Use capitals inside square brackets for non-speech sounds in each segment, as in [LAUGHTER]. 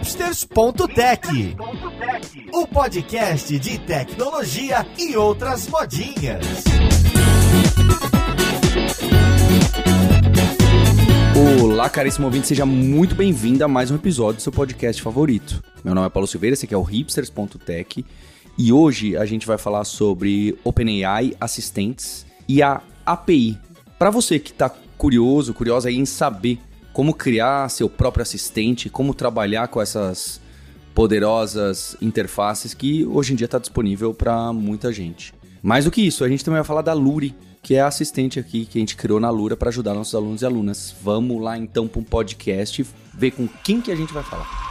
hipsters.tech, o podcast de tecnologia e outras modinhas. Olá, caríssimo ouvinte, seja muito bem-vindo a mais um episódio do seu podcast favorito. Meu nome é Paulo Silveira, esse aqui é o hipsters.tech e hoje a gente vai falar sobre OpenAI, assistentes e a API. Para você que está curioso, curiosa em saber como criar seu próprio assistente, como trabalhar com essas poderosas interfaces que hoje em dia está disponível para muita gente. Mais do que isso, a gente também vai falar da Luri, que é a assistente aqui que a gente criou na Lura para ajudar nossos alunos e alunas. Vamos lá então para um podcast ver com quem que a gente vai falar.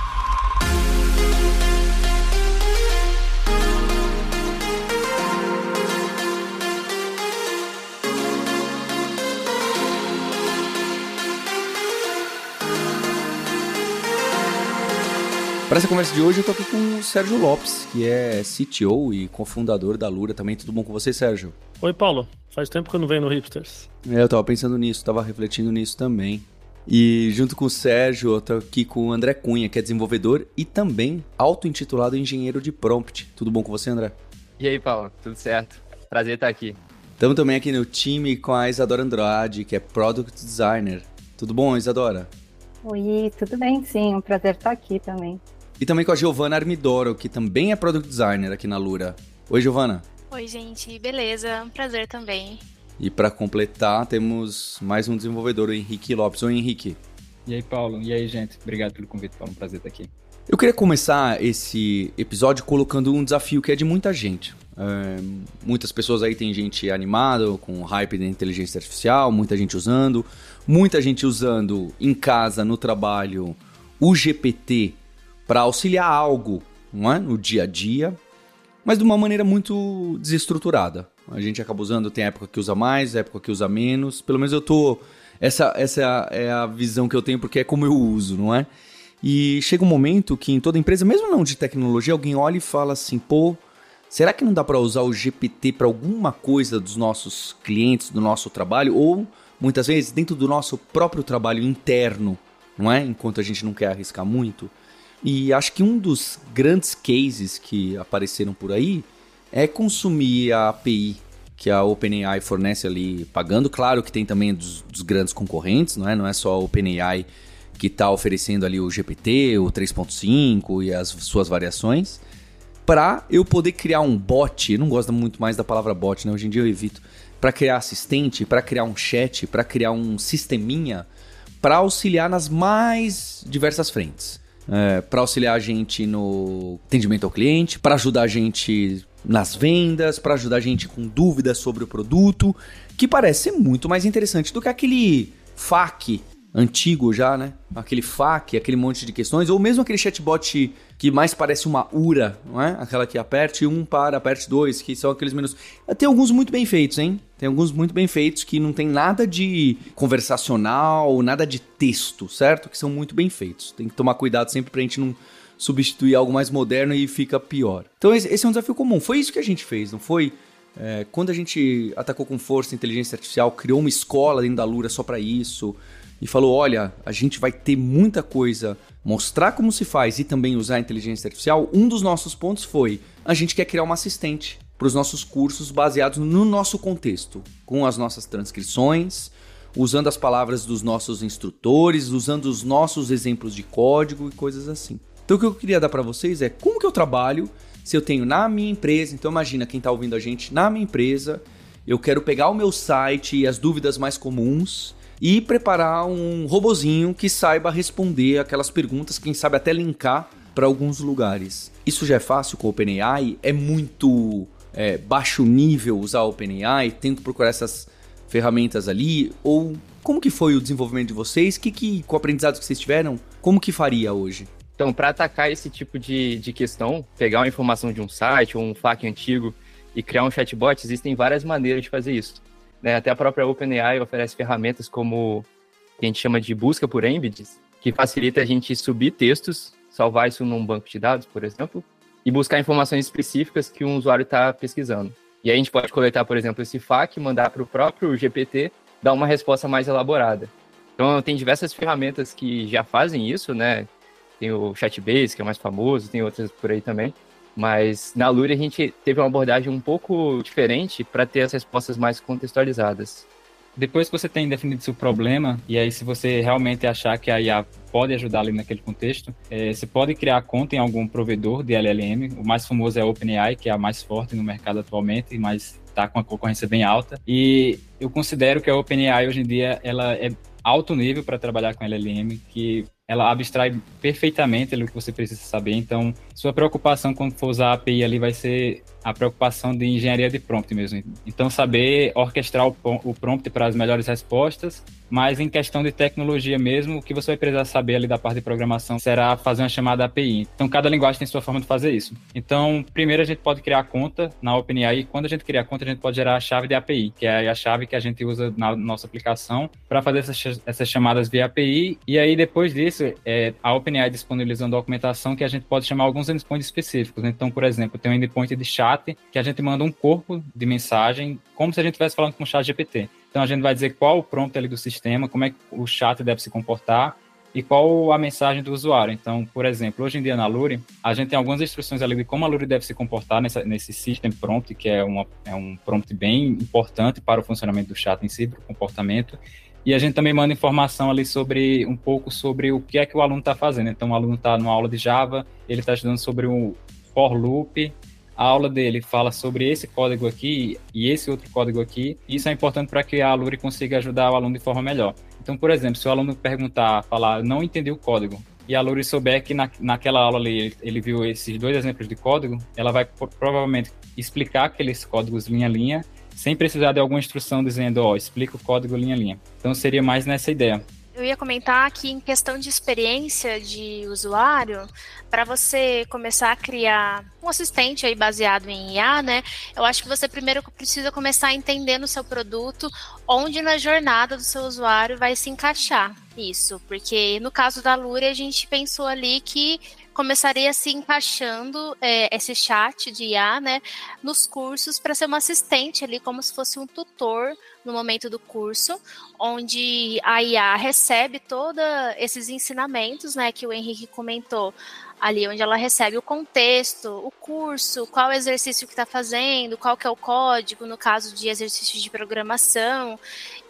Para essa conversa de hoje, eu tô aqui com o Sérgio Lopes, que é CTO e cofundador da Lura também. Tudo bom com você, Sérgio? Oi, Paulo. Faz tempo que eu não venho no Hipsters. É, eu tava pensando nisso, tava refletindo nisso também. E junto com o Sérgio, eu tô aqui com o André Cunha, que é desenvolvedor e também auto-intitulado engenheiro de prompt. Tudo bom com você, André? E aí, Paulo? Tudo certo? Prazer estar aqui. Estamos também aqui no time com a Isadora Andrade, que é Product Designer. Tudo bom, Isadora? Oi, tudo bem, sim. Um prazer estar aqui também. E também com a Giovana Armidoro, que também é Product Designer aqui na Lura. Oi, Giovana. Oi, gente. Beleza? Um prazer também. E para completar, temos mais um desenvolvedor, o Henrique Lopes. Oi, Henrique. E aí, Paulo? E aí, gente? Obrigado pelo convite, Paulo. Um prazer estar aqui. Eu queria começar esse episódio colocando um desafio que é de muita gente. É, muitas pessoas aí tem gente animada com hype da inteligência artificial, muita gente usando, muita gente usando em casa, no trabalho, o GPT para auxiliar algo não é? no dia a dia, mas de uma maneira muito desestruturada. A gente acaba usando, tem época que usa mais, época que usa menos. Pelo menos eu tô. Essa, essa é a, visão que eu tenho, porque é como eu uso, não é? E chega um momento que em toda empresa, mesmo não de tecnologia, alguém olha e fala assim: pô, será que não dá para usar o GPT para alguma coisa dos nossos clientes, do nosso trabalho? Ou muitas vezes dentro do nosso próprio trabalho interno, não é? Enquanto a gente não quer arriscar muito. E acho que um dos grandes cases que apareceram por aí é consumir a API que a OpenAI fornece ali pagando. Claro que tem também dos, dos grandes concorrentes, não é? Não é só a OpenAI que está oferecendo ali o GPT, o 3.5 e as suas variações. Para eu poder criar um bot, eu não gosto muito mais da palavra bot, né? Hoje em dia eu evito. Para criar assistente, para criar um chat, para criar um sisteminha, para auxiliar nas mais diversas frentes é, para auxiliar a gente no atendimento ao cliente, para ajudar a gente nas vendas, para ajudar a gente com dúvidas sobre o produto, que parece ser muito mais interessante do que aquele FAQ antigo já, né? Aquele FAQ, aquele monte de questões, ou mesmo aquele chatbot que mais parece uma URA, não é? Aquela que aperte um para, aperte dois, que são aqueles menus. Tem alguns muito bem feitos, hein? Tem alguns muito bem feitos que não tem nada de conversacional, nada de texto, certo? Que são muito bem feitos. Tem que tomar cuidado sempre pra gente não substituir algo mais moderno e fica pior. Então esse é um desafio comum. Foi isso que a gente fez, não foi? É, quando a gente atacou com força a inteligência artificial, criou uma escola dentro da Lura só para isso e falou: olha, a gente vai ter muita coisa, mostrar como se faz e também usar a inteligência artificial. Um dos nossos pontos foi: a gente quer criar uma assistente para os nossos cursos baseados no nosso contexto, com as nossas transcrições, usando as palavras dos nossos instrutores, usando os nossos exemplos de código e coisas assim. Então o que eu queria dar para vocês é como que eu trabalho se eu tenho na minha empresa, então imagina quem está ouvindo a gente, na minha empresa, eu quero pegar o meu site e as dúvidas mais comuns e preparar um robozinho que saiba responder aquelas perguntas, quem sabe até linkar para alguns lugares. Isso já é fácil com o OpenAI? É muito é, baixo nível usar o OpenAI? Tento procurar essas ferramentas ali? Ou como que foi o desenvolvimento de vocês? Que, que, com o aprendizado que vocês tiveram, como que faria hoje? Então, para atacar esse tipo de, de questão, pegar uma informação de um site ou um FAQ antigo e criar um chatbot, existem várias maneiras de fazer isso. Né? Até a própria OpenAI oferece ferramentas como que a gente chama de busca por embeds, que facilita a gente subir textos, salvar isso num banco de dados, por exemplo, e buscar informações específicas que um usuário está pesquisando. E aí a gente pode coletar, por exemplo, esse FAQ, mandar para o próprio GPT dar uma resposta mais elaborada. Então tem diversas ferramentas que já fazem isso, né? tem o Chatbase, que é o mais famoso, tem outras por aí também. Mas na Lure a gente teve uma abordagem um pouco diferente para ter as respostas mais contextualizadas. Depois que você tem definido seu problema, e aí se você realmente achar que a IA pode ajudar ali naquele contexto, é, você pode criar conta em algum provedor de LLM. O mais famoso é a OpenAI, que é a mais forte no mercado atualmente, mas está com uma concorrência bem alta. E eu considero que a OpenAI hoje em dia ela é alto nível para trabalhar com LLM, que ela abstrai perfeitamente o que você precisa saber. Então, sua preocupação quando for usar a API ali vai ser a preocupação de engenharia de prompt mesmo. Então, saber orquestrar o prompt para as melhores respostas, mas em questão de tecnologia mesmo, o que você vai precisar saber ali da parte de programação será fazer uma chamada API. Então, cada linguagem tem sua forma de fazer isso. Então, primeiro a gente pode criar conta na OpenAI. Quando a gente cria a conta, a gente pode gerar a chave de API, que é a chave que a gente usa na nossa aplicação para fazer essas, chamadas via API. E aí, depois disso, é, a OpenAI disponibiliza uma documentação que a gente pode chamar alguns endpoints específicos. Então, por exemplo, tem um endpoint de chave chat, que a gente manda um corpo de mensagem, como se a gente estivesse falando com o chat GPT. Então a gente vai dizer qual o prompt ali do sistema, como é que o chat deve se comportar e qual a mensagem do usuário. Então, por exemplo, hoje em dia na Lure, a gente tem algumas instruções ali de como a Lure deve se comportar nessa, nesse system prompt, que é, uma, é um prompt bem importante para o funcionamento do chat em si, para o comportamento. E a gente também manda informação ali sobre um pouco sobre o que é que o aluno está fazendo. Então, o aluno está numa aula de Java, ele está estudando sobre o for loop, a aula dele fala sobre esse código aqui e esse outro código aqui. Isso é importante para que a Aluri consiga ajudar o aluno de forma melhor. Então, por exemplo, se o aluno perguntar, falar, não entendi o código, e a Luri souber que na, naquela aula ali ele, ele, viu esses dois exemplos de código, ela vai provavelmente explicar aqueles códigos linha a linha, sem precisar de alguma instrução dizendo, ó, oh, explica o código linha a linha. Então seria mais nessa ideia. Eu ia comentar que em questão de experiência de usuário, para você começar a criar um assistente aí baseado em IA, né? Eu acho que você primeiro precisa começar a entender no seu produto onde na jornada do seu usuário vai se encaixar isso, porque no caso da Lure a gente pensou ali que começaria se encaixando é, esse chat de IA, né, nos cursos para ser uma assistente ali, como se fosse um tutor no momento do curso, onde a IA recebe todos esses ensinamentos, né, que o Henrique comentou, ali onde ela recebe o contexto, o curso, qual exercício que está fazendo, qual que é o código, no caso de exercício de programação.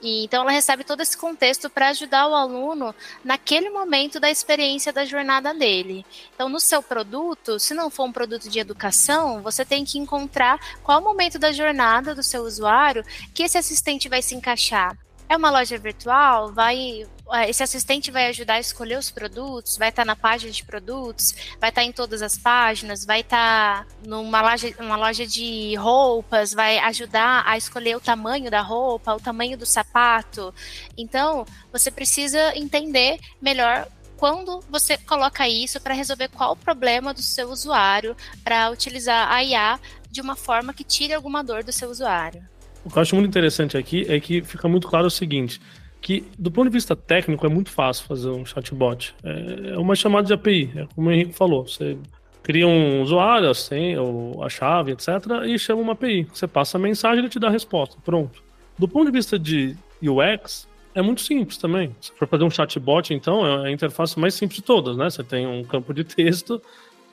E, então ela recebe todo esse contexto para ajudar o aluno naquele momento da experiência da jornada dele. Então, no seu produto, se não for um produto de educação, você tem que encontrar qual momento da jornada do seu usuário que esse assistente vai se encaixar. É uma loja virtual, vai esse assistente vai ajudar a escolher os produtos, vai estar na página de produtos, vai estar em todas as páginas, vai estar numa loja, uma loja de roupas, vai ajudar a escolher o tamanho da roupa, o tamanho do sapato. Então, você precisa entender melhor quando você coloca isso para resolver qual o problema do seu usuário, para utilizar a IA de uma forma que tire alguma dor do seu usuário. O que eu acho muito interessante aqui é que fica muito claro o seguinte: que do ponto de vista técnico é muito fácil fazer um chatbot. É, é uma chamada de API, é como o Henrique falou. Você cria um usuário, assim, ou a chave, etc., e chama uma API. Você passa a mensagem e ele te dá a resposta. Pronto. Do ponto de vista de UX, é muito simples também. Se for fazer um chatbot, então, é a interface mais simples de todas, né? Você tem um campo de texto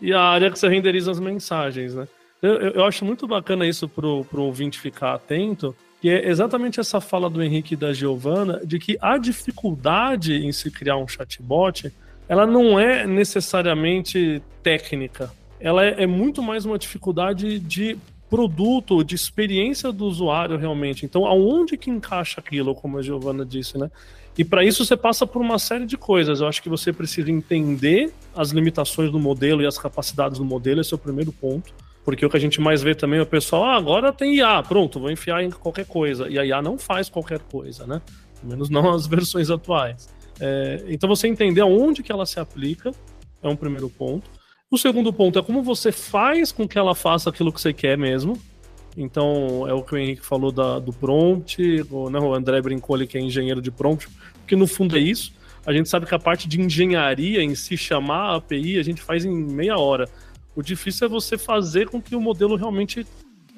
e a área que você renderiza as mensagens, né? Eu, eu acho muito bacana isso para o ouvinte ficar atento, que é exatamente essa fala do Henrique e da Giovana, de que a dificuldade em se criar um chatbot, ela não é necessariamente técnica. Ela é, é muito mais uma dificuldade de produto, de experiência do usuário realmente. Então, aonde que encaixa aquilo, como a Giovana disse, né? E para isso você passa por uma série de coisas. Eu acho que você precisa entender as limitações do modelo e as capacidades do modelo, esse é o primeiro ponto. Porque o que a gente mais vê também é o pessoal, ah, agora tem IA, pronto, vou enfiar em qualquer coisa. E a IA não faz qualquer coisa, né? Pelo menos não as [LAUGHS] versões atuais. É, então você entender aonde que ela se aplica é um primeiro ponto. O segundo ponto é como você faz com que ela faça aquilo que você quer mesmo. Então, é o que o Henrique falou da, do prompt, o, né, o André brincou ali que é engenheiro de prompt, que no fundo é isso. A gente sabe que a parte de engenharia em si, chamar a API, a gente faz em meia hora. O difícil é você fazer com que o modelo realmente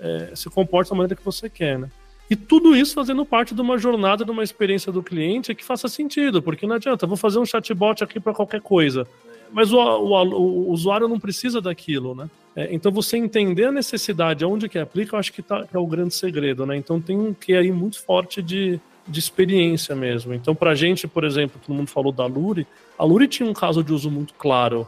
é, se comporte da maneira que você quer, né? E tudo isso fazendo parte de uma jornada, de uma experiência do cliente que faça sentido, porque não adianta, vou fazer um chatbot aqui para qualquer coisa. mas o, o, o, usuário não precisa daquilo, né? É, então você entender a necessidade, aonde que aplica, eu acho que, tá, que é o grande segredo, né? Então tem um que aí muito forte de, de experiência mesmo. Então, para a gente, por exemplo, todo mundo falou da Luri, a Luri tinha um caso de uso muito claro.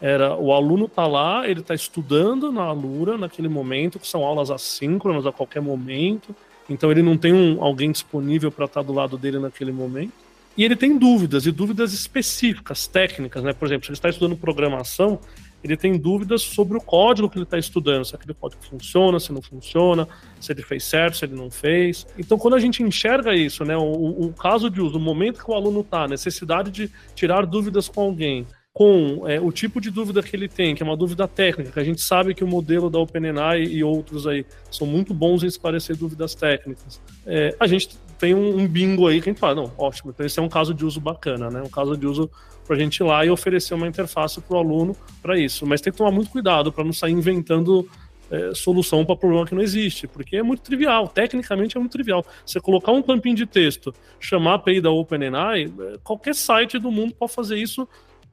Era o aluno tá lá, ele está estudando na Lura naquele momento, que são aulas assíncronas a qualquer momento. Então ele não tem um, alguém disponível para estar tá do lado dele naquele momento. E ele tem dúvidas, e dúvidas específicas, técnicas, né? Por exemplo, se ele está estudando programação, ele tem dúvidas sobre o código que ele está estudando, se aquele código funciona, se não funciona, se ele fez certo, se ele não fez. Então, quando a gente enxerga isso, né, o, o caso de uso, o momento que o aluno está, necessidade de tirar dúvidas com alguém, com é, o tipo de dúvida que ele tem, que é uma dúvida técnica, que a gente sabe que o modelo da OpenAI e outros aí são muito bons em esclarecer dúvidas técnicas. É, a gente tem um, um, bingo aí que a gente fala, não, ótimo, então esse é um caso de uso bacana, né? Um caso de uso para a gente ir lá e oferecer uma interface para o aluno para isso. Mas tem que tomar muito cuidado para não sair inventando é, solução para problema que não existe, porque é muito trivial, tecnicamente é muito trivial. Você colocar um campinho de texto, chamar a API da OpenAI, é, qualquer site do mundo pode fazer isso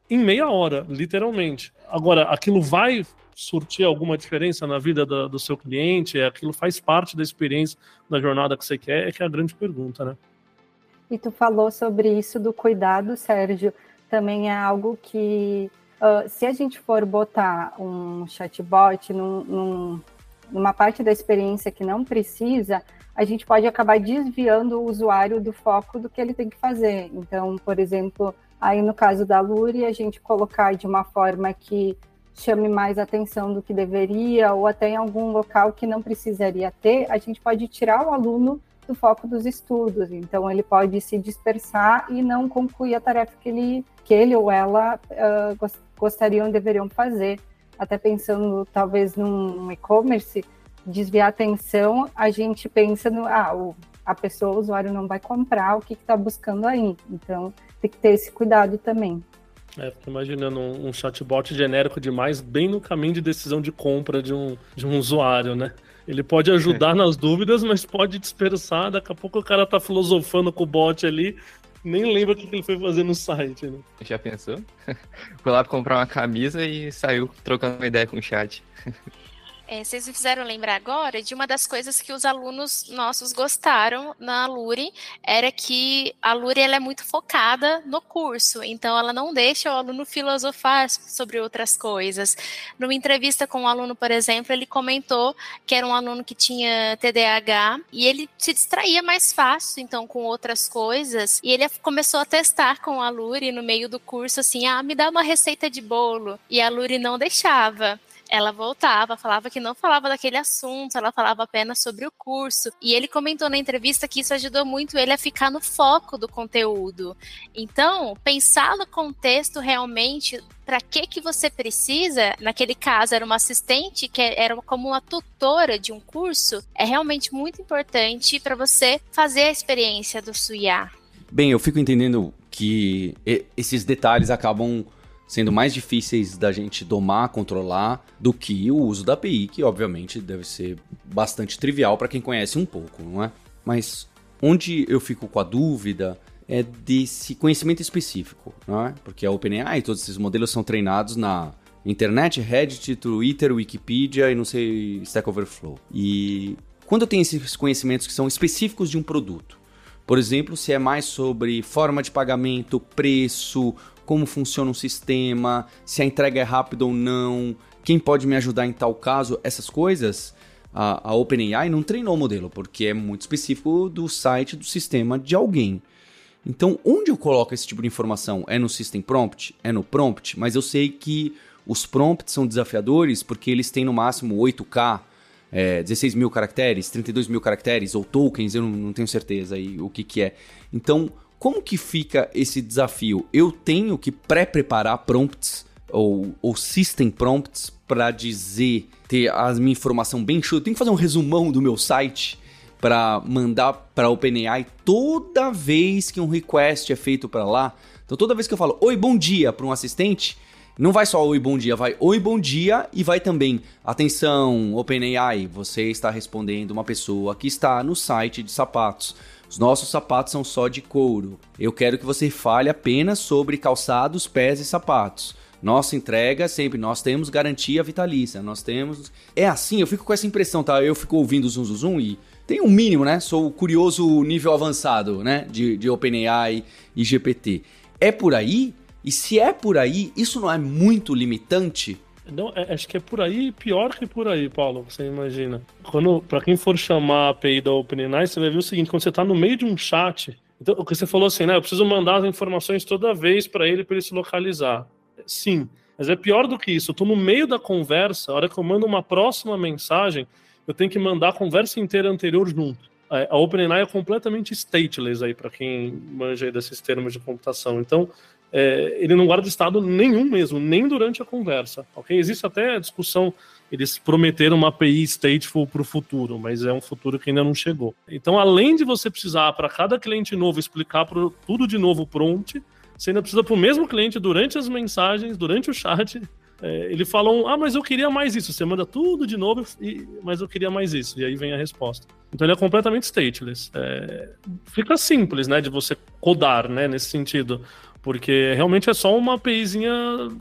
em meia hora, literalmente. Agora, aquilo vai surtir alguma diferença na vida do, do seu cliente? Aquilo faz parte da experiência da jornada que você quer? É que é a grande pergunta, né? E tu falou sobre isso do cuidado, Sérgio também é algo que, uh, se a gente for botar um chatbot num, num, numa parte da experiência que não precisa, a gente pode acabar desviando o usuário do foco do que ele tem que fazer. Então, por exemplo, aí no caso da Luri, a gente colocar de uma forma que chame mais atenção do que deveria, ou até em algum local que não precisaria ter, a gente pode tirar o aluno do foco dos estudos. Então, ele pode se dispersar e não concluir a tarefa que ele, que ele ou ela uh, gostariam, deveriam fazer. Até pensando, talvez, num e-commerce, desviar atenção, a gente pensa no. Ah, o, a pessoa, o usuário, não vai comprar o que está buscando aí. Então, tem que ter esse cuidado também. É, fico imaginando um, um, chatbot genérico demais, bem no caminho de decisão de compra de um, de um usuário, né? Ele pode ajudar é. nas dúvidas, mas pode dispersar. Daqui a pouco o cara tá filosofando com o bot ali, nem lembra o que ele foi fazer no site. Né? Já pensou? [LAUGHS] Foi lá comprar uma camisa e saiu trocando uma ideia com o chat. [LAUGHS] É, vocês me fizeram lembrar agora de uma das coisas que os alunos nossos gostaram na Luri, era que a Luri ela é muito focada no curso, então ela não deixa o aluno filosofar sobre outras coisas. Numa entrevista com um aluno, por exemplo, ele comentou que era um aluno que tinha TDAH e ele se distraía mais fácil, então, com outras coisas, e ele começou a testar com a Luri no meio do curso, assim, ah, me dá uma receita de bolo, e a Luri não deixava ela voltava, falava que não falava daquele assunto, ela falava apenas sobre o curso. E ele comentou na entrevista que isso ajudou muito ele a ficar no foco do conteúdo. Então, pensar no contexto realmente para que que você precisa, naquele caso era uma assistente que era como uma tutora de um curso, é realmente muito importante para você fazer a experiência do Suya. Bem, eu fico entendendo que esses detalhes acabam sendo mais difíceis da gente domar, controlar, do que o uso da API, que obviamente deve ser bastante trivial para quem conhece um pouco, não é? Mas onde eu fico com a dúvida é desse conhecimento específico, não é? Porque a OpenAI e todos esses modelos são treinados na internet, Reddit, Twitter, Wikipedia e não sei, Stack Overflow. E quando eu tenho esses conhecimentos que são específicos de um produto, por exemplo, se é mais sobre forma de pagamento, preço, como funciona o sistema, se a entrega é rápida ou não, quem pode me ajudar em tal caso, essas coisas, a, a OpenAI não treinou o modelo, porque é muito específico do site, do sistema de alguém. Então, onde eu coloco esse tipo de informação? É no System Prompt? É no Prompt? Mas eu sei que os prompts são desafiadores porque eles têm no máximo 8K, é, 16 mil caracteres, 32 mil caracteres ou tokens, eu não, não tenho certeza aí o que, que é. Então, como que fica esse desafio? Eu tenho que pré-preparar prompts ou, ou system prompts para dizer, ter a minha informação bem chuta. Eu tenho que fazer um resumão do meu site para mandar para OpenAI toda vez que um request é feito para lá. Então toda vez que eu falo oi, bom dia para um assistente, não vai só oi, bom dia, vai oi, bom dia e vai também atenção, OpenAI, você está respondendo uma pessoa que está no site de sapatos Os nossos sapatos são só de couro. Eu quero que você fale apenas sobre calçados, pés e sapatos. Nossa entrega sempre, nós temos garantia vitalícia, nós temos. É assim, eu fico com essa impressão, tá? Eu fico ouvindo Zum Zum, Zum e tem um mínimo, né? Sou curioso nível avançado, né? De, de OpenAI e GPT. É por aí? E se é por aí, isso não é muito limitante? Não, é, acho que é por aí pior que por aí, Paulo, você imagina. Quando, para quem for chamar a API da OpenAI, você vai ver o seguinte, quando você está no meio de um chat, então, o que você falou assim, né? Eu preciso mandar as informações toda vez para ele para ele se localizar. Sim, mas é pior do que isso. Eu estou no meio da conversa, a hora que eu mando uma próxima mensagem, eu tenho que mandar a conversa inteira anterior junto. A OpenAI é completamente stateless aí, para quem manja aí desses termos de computação. Então, é, ele não guarda estado nenhum mesmo, nem durante a conversa. Ok? Existe até a discussão, eles prometeram uma API stateful para o futuro, mas é um futuro que ainda não chegou. Então, além de você precisar para cada cliente novo explicar pro, tudo de novo prompt, você ainda precisa para o mesmo cliente durante as mensagens, durante o chat, é, ele fala um, ah, mas eu queria mais isso. Você manda tudo de novo, e, mas eu queria mais isso. E aí vem a resposta. Então ele é completamente stateless. É, fica simples, né, de você codar, né, nesse sentido. Porque realmente é só uma APIzinha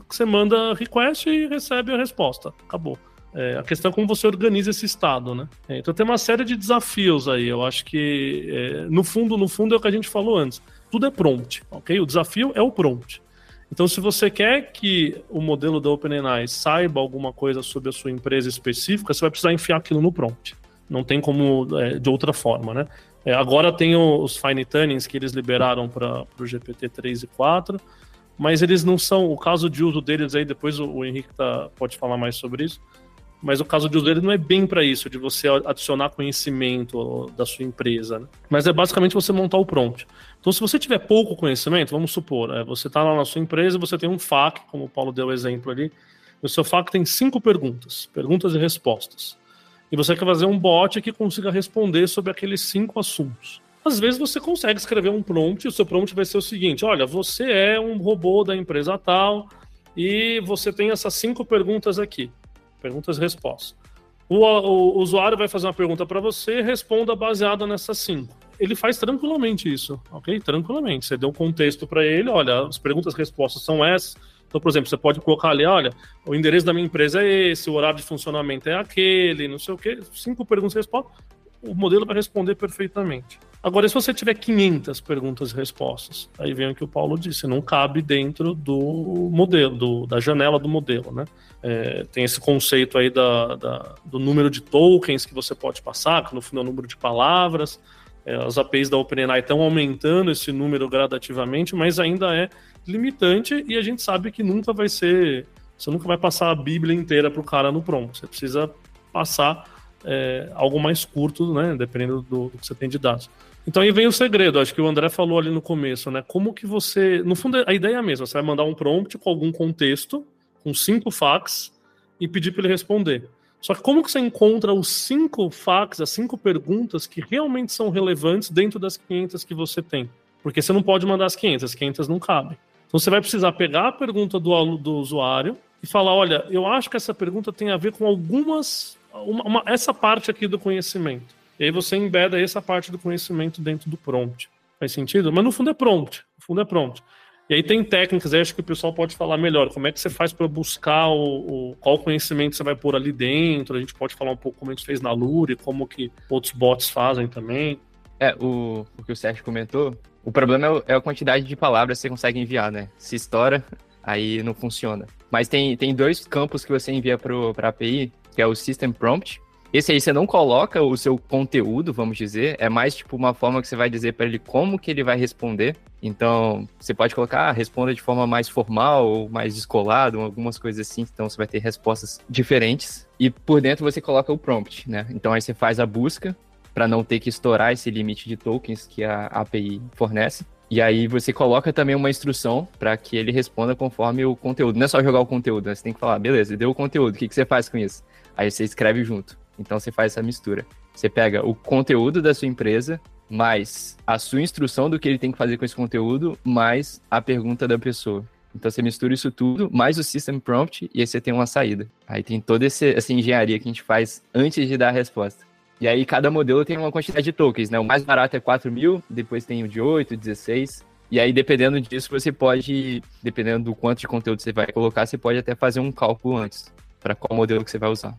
que você manda request e recebe a resposta. Acabou. É, a questão é como você organiza esse estado, né? É, então tem uma série de desafios aí. Eu acho que, é, no fundo, no fundo é o que a gente falou antes. Tudo é prompt, ok? O desafio é o prompt. Então, se você quer que o modelo da OpenAI saiba alguma coisa sobre a sua empresa específica, você vai precisar enfiar aquilo no prompt. Não tem como é, de outra forma, né? É, agora tem os fine tunings que eles liberaram para o GPT 3 e 4, mas eles não são. O caso de uso deles aí, depois o, o Henrique tá, pode falar mais sobre isso. Mas o caso de uso dele não é bem para isso, de você adicionar conhecimento da sua empresa. Né? Mas é basicamente você montar o prompt. Então, se você tiver pouco conhecimento, vamos supor, é, você está lá na sua empresa você tem um FAQ, como o Paulo deu o exemplo ali. O seu FAQ tem cinco perguntas, perguntas e respostas. E você quer fazer um bot que consiga responder sobre aqueles cinco assuntos. Às vezes você consegue escrever um prompt, e o seu prompt vai ser o seguinte: olha, você é um robô da empresa tal e você tem essas cinco perguntas aqui. Perguntas e respostas. O, o, o usuário vai fazer uma pergunta para você, responda baseada nessas cinco ele faz tranquilamente isso, ok? Tranquilamente. Você deu um contexto para ele, olha, as perguntas e respostas são essas. Então, por exemplo, você pode colocar ali, olha, o endereço da minha empresa é esse, o horário de funcionamento é aquele, não sei o quê. Cinco perguntas e respostas, o modelo vai responder perfeitamente. Agora, se você tiver 500 perguntas e respostas, aí vem o que o Paulo disse, não cabe dentro do modelo, do, da janela do modelo, né? É, tem esse conceito aí da, da, do número de tokens que você pode passar, que no final é o número de palavras. É, as APIs da OpenAI estão aumentando esse número gradativamente, mas ainda é limitante e a gente sabe que nunca vai ser. Você nunca vai passar a Bíblia inteira para o cara no prompt. Você precisa passar é, algo mais curto, né? Dependendo do, do, que você tem de dados. Então aí vem o segredo, acho que o André falou ali no começo, né? Como que você. No fundo, a ideia é a mesma, você vai mandar um prompt com algum contexto, com cinco facts, e pedir para ele responder. Só que como que você encontra os cinco facts, as cinco perguntas que realmente são relevantes dentro das 500 que você tem? Porque você não pode mandar as 500, as 500 não cabem. Então você vai precisar pegar a pergunta do, do usuário e falar, olha, eu acho que essa pergunta tem a ver com algumas, uma, uma, essa parte aqui do conhecimento. E aí você embeda essa parte do conhecimento dentro do prompt. Faz sentido? Mas no fundo é prompt. No fundo é prompt. E aí tem técnicas, aí acho que o pessoal pode falar melhor. Como é que você faz para buscar o, o, qual conhecimento você vai pôr ali dentro? A gente pode falar um pouco como a gente fez na Lure, como que outros bots fazem também. É, o, o que o Sérgio comentou, o problema é, é a quantidade de palavras que você consegue enviar, né? Se estoura, aí não funciona. Mas tem, tem dois campos que você envia para a API, que é o System Prompt, esse aí você não coloca o seu conteúdo, vamos dizer, é mais tipo uma forma que você vai dizer para ele como que ele vai responder. Então, você pode colocar, ah, responda de forma mais formal ou mais descolado, algumas coisas assim. Então, você vai ter respostas diferentes. E por dentro você coloca o prompt, né? Então, aí você faz a busca para não ter que estourar esse limite de tokens que a API fornece. E aí você coloca também uma instrução para que ele responda conforme o conteúdo. Não é só jogar o conteúdo, né? Você tem que falar, beleza, deu o conteúdo, o que, que você faz com isso? Aí você escreve junto. Então você faz essa mistura. Você pega o conteúdo da sua empresa, mais a sua instrução do que ele tem que fazer com esse conteúdo, mais a pergunta da pessoa. Então você mistura isso tudo, mais o system prompt, e aí você tem uma saída. Aí tem toda essa engenharia que a gente faz antes de dar a resposta. E aí cada modelo tem uma quantidade de tokens, né? O mais barato é 4 mil, depois tem o de 8, 16. E aí, dependendo disso, você pode, dependendo do quanto de conteúdo você vai colocar, você pode até fazer um cálculo antes para qual modelo que você vai usar.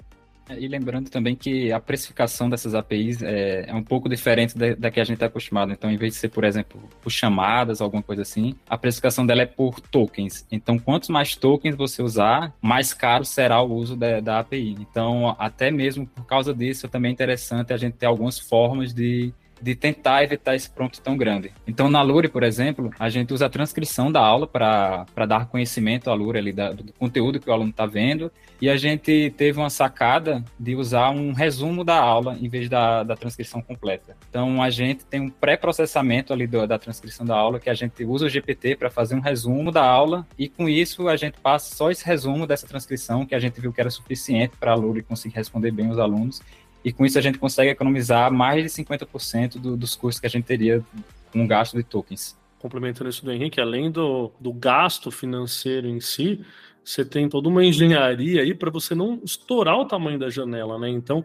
É, e lembrando também que a precificação dessas APIs é, é um pouco diferente da, da, que a gente está acostumado. Então, em vez de ser, por exemplo, por chamadas, alguma coisa assim, a precificação dela é por tokens. Então, quantos mais tokens você usar, mais caro será o uso da, da API. Então, até mesmo por causa disso, também é interessante a gente ter algumas formas de de tentar evitar esse prompt tão grande. Então, na Lure, por exemplo, a gente usa a transcrição da aula para dar conhecimento à Lure ali da, do conteúdo que o aluno está vendo, e a gente teve uma sacada de usar um resumo da aula em vez da, da transcrição completa. Então, a gente tem um pré-processamento ali do, da transcrição da aula, que a gente usa o GPT para fazer um resumo da aula, e com isso a gente passa só esse resumo dessa transcrição, que a gente viu que era suficiente para a Lure conseguir responder bem os alunos, e com isso a gente consegue economizar mais de 50% do, dos custos que a gente teria com o gasto de tokens. Complementando isso do Henrique, além do, do gasto financeiro em si, você tem toda uma engenharia aí para você não estourar o tamanho da janela, né? Então,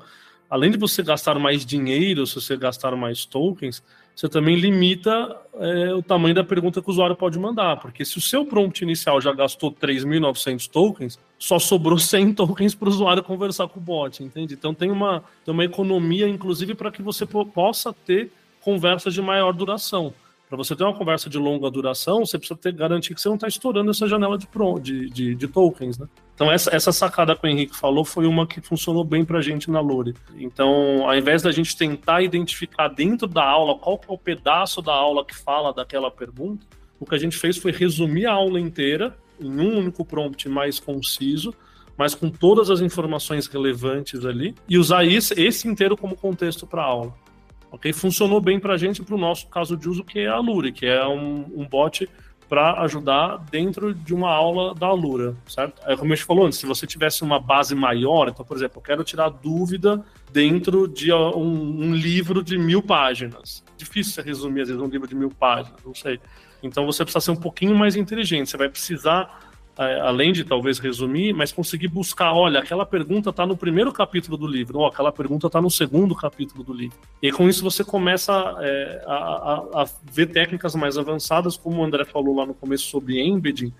além de você gastar mais dinheiro, se você gastar mais tokens, você também limita é, o tamanho da pergunta que o usuário pode mandar, porque se o seu prompt inicial já gastou 3.900 tokens, só sobrou [LAUGHS] 100 tokens para o usuário conversar com o bot, entende? Então tem uma, tem uma economia, inclusive, para que você possa ter conversas de maior duração. Para você ter uma conversa de longa duração, você precisa ter garantir que você não está estourando essa janela de, de, de, de, tokens, né? Então essa, essa sacada que o Henrique falou foi uma que funcionou bem para a gente na Lore. Então, ao invés da gente tentar identificar dentro da aula qual é o pedaço da aula que fala daquela pergunta, o que a gente fez foi resumir a aula inteira em um único prompt mais conciso, mas com todas as informações relevantes ali, e usar esse, esse inteiro como contexto para a aula. Ok? Funcionou bem para a gente para o nosso caso de uso, que é a Lure, que é um, um bot para ajudar dentro de uma aula da Alura, certo? É como a gente falou antes, se você tivesse uma base maior, então, por exemplo, eu quero tirar dúvida dentro de um, um livro de mil páginas. Difícil resumir, às vezes, um livro de mil páginas, não sei. Então você precisa ser um pouquinho mais inteligente, você vai precisar além de talvez resumir, mas conseguir buscar, olha, aquela pergunta está no primeiro capítulo do livro, ou aquela pergunta está no segundo capítulo do livro. E com isso você começa é, a, a, a, ver técnicas mais avançadas, como o André falou lá no começo sobre embedding.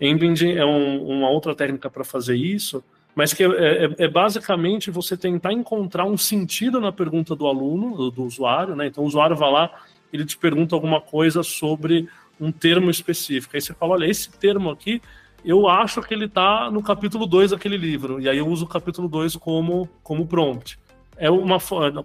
Embedding é um, uma outra técnica para fazer isso, mas que é, é, é, basicamente você tentar encontrar um sentido na pergunta do aluno, do, do usuário, né? Então o usuário vai lá, ele te pergunta alguma coisa sobre um termo específico. Aí você fala, olha, esse termo aqui eu acho que ele está no capítulo 2 daquele livro. E aí eu uso o capítulo 2 como, como prompt. É uma,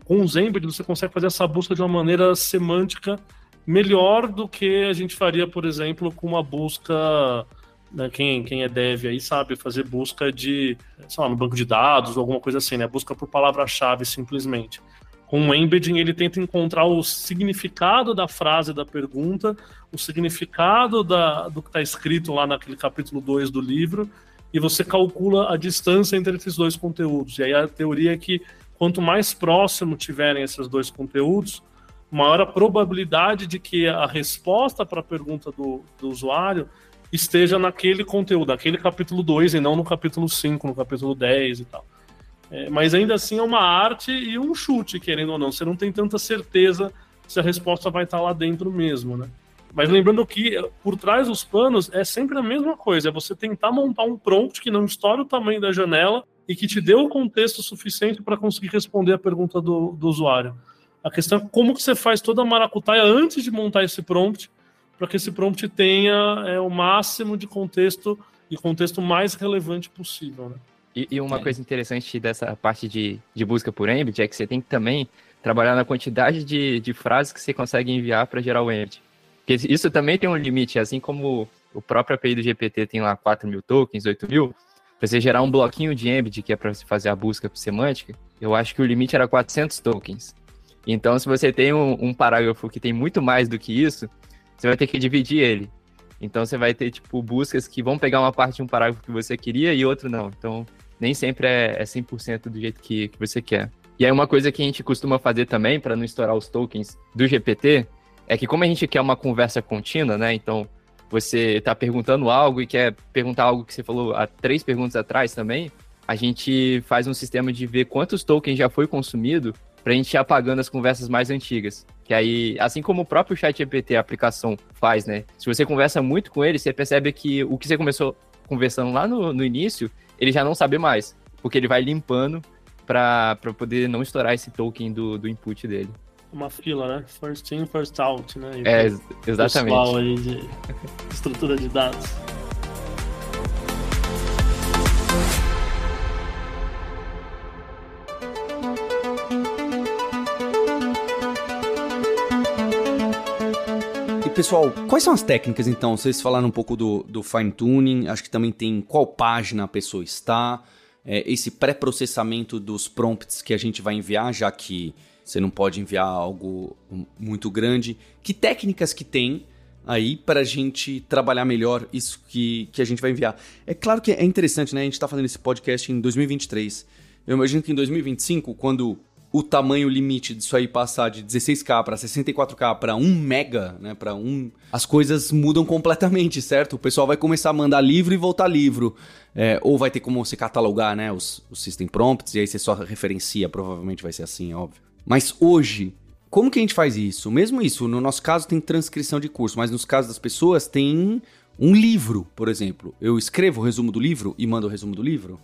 com o Zembed você consegue fazer essa busca de uma maneira semântica melhor do que a gente faria, por exemplo, com uma busca. Né, quem, quem é dev aí sabe fazer busca de, sei lá, no banco de dados ou alguma coisa assim, né? Busca por palavra-chave simplesmente. Com o embedding, ele tenta encontrar o significado da frase da pergunta, o significado da, do que está escrito lá naquele capítulo 2 do livro, e você calcula a distância entre esses dois conteúdos. E aí a teoria é que quanto mais próximo tiverem esses dois conteúdos, maior a probabilidade de que a resposta para a pergunta do, do usuário esteja naquele conteúdo, naquele capítulo 2 e não no capítulo 5, no capítulo 10 e tal. É, mas ainda assim é uma arte e um chute, querendo ou não. Você não tem tanta certeza se a resposta vai estar lá dentro mesmo, né? Mas lembrando que por trás dos panos é sempre a mesma coisa, é você tentar montar um prompt que não estoure o tamanho da janela e que te dê o contexto suficiente para conseguir responder a pergunta do, do usuário. A questão é como que você faz toda a maracutaia antes de montar esse prompt, para que esse prompt tenha é, o máximo de contexto e contexto mais relevante possível, né? E, e uma é. coisa interessante dessa parte de, de busca por Embed é que você tem que também trabalhar na quantidade de, de frases que você consegue enviar para gerar o Embed. Porque isso também tem um limite, assim como o próprio API do GPT tem lá 4 mil tokens, 8 mil, para você gerar um bloquinho de Embed, que é para você fazer a busca semântica, eu acho que o limite era 400 tokens. Então, se você tem um, um parágrafo que tem muito mais do que isso, você vai ter que dividir ele. Então, você vai ter, tipo, buscas que vão pegar uma parte de um parágrafo que você queria e outro não. Então, nem sempre é, é 100% do jeito que, que você quer. E aí uma coisa que a gente costuma fazer também, para não estourar os tokens do GPT, é que como a gente quer uma conversa contínua, né? Então, você está perguntando algo e quer perguntar algo que você falou há três perguntas atrás também, a gente faz um sistema de ver quantos tokens já foi consumido pra gente ir apagando as conversas mais antigas. Que aí, assim como o próprio chat GPT, a aplicação faz, né? Se você conversa muito com ele, você percebe que o que você começou conversando lá no, no início, ele já não sabe mais. Porque ele vai limpando para poder não estourar esse token do, do input dele. Uma fila, né? First in, first out, né? E é, exatamente. Pessoal aí de [LAUGHS] estrutura de dados. pessoal, quais são as técnicas então? Vocês falaram um pouco do, do fine tuning, acho que também tem qual página a pessoa está, é, esse pré-processamento dos prompts que a gente vai enviar, já que você não pode enviar algo muito grande. Que técnicas que tem aí para a gente trabalhar melhor isso que, que a gente vai enviar? É claro que é interessante, né? A gente está fazendo esse podcast em 2023. Eu imagino que em 2025, quando o tamanho limite disso aí passar de 16K para 64K para 1 mega, né, para um, as coisas mudam completamente, certo? O pessoal vai começar a mandar livro e voltar livro, é, ou vai ter como você catalogar, né, os, os system prompts e aí você só referencia, provavelmente vai ser assim, óbvio. Mas hoje, como que a gente faz isso? Mesmo isso, no nosso caso tem transcrição de curso, mas nos casos das pessoas tem um livro, por exemplo. Eu escrevo o resumo do livro e mando o resumo do livro,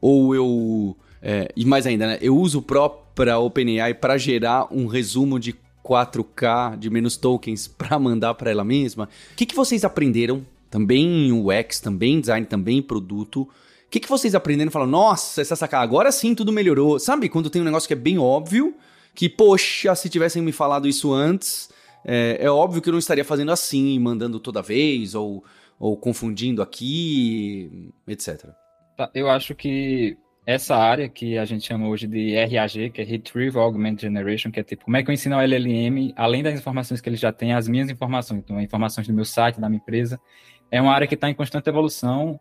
ou eu é, e mais ainda, né? Eu uso o próprio OpenAI para gerar um resumo de 4K de menos tokens [LAUGHS] para mandar para ela mesma. O que, que vocês aprenderam? Também em UX, também em design, também em produto. O que, que vocês aprenderam e falam, nossa, essa sacada, agora sim tudo melhorou. Sabe quando tem um negócio que é bem óbvio, que, poxa, se tivessem me falado isso antes, é, é óbvio que eu não estaria fazendo assim, mandando toda vez, ou, ou confundindo aqui, etc. Tá, eu acho que essa área que a gente chama hoje de RAG, que é Retrieval Augmented Generation, que é tipo, como é que eu ensino ao LLM, além das informações que ele já tem, as minhas informações, então, informações do meu site, da minha empresa, é uma área que está em constante evolução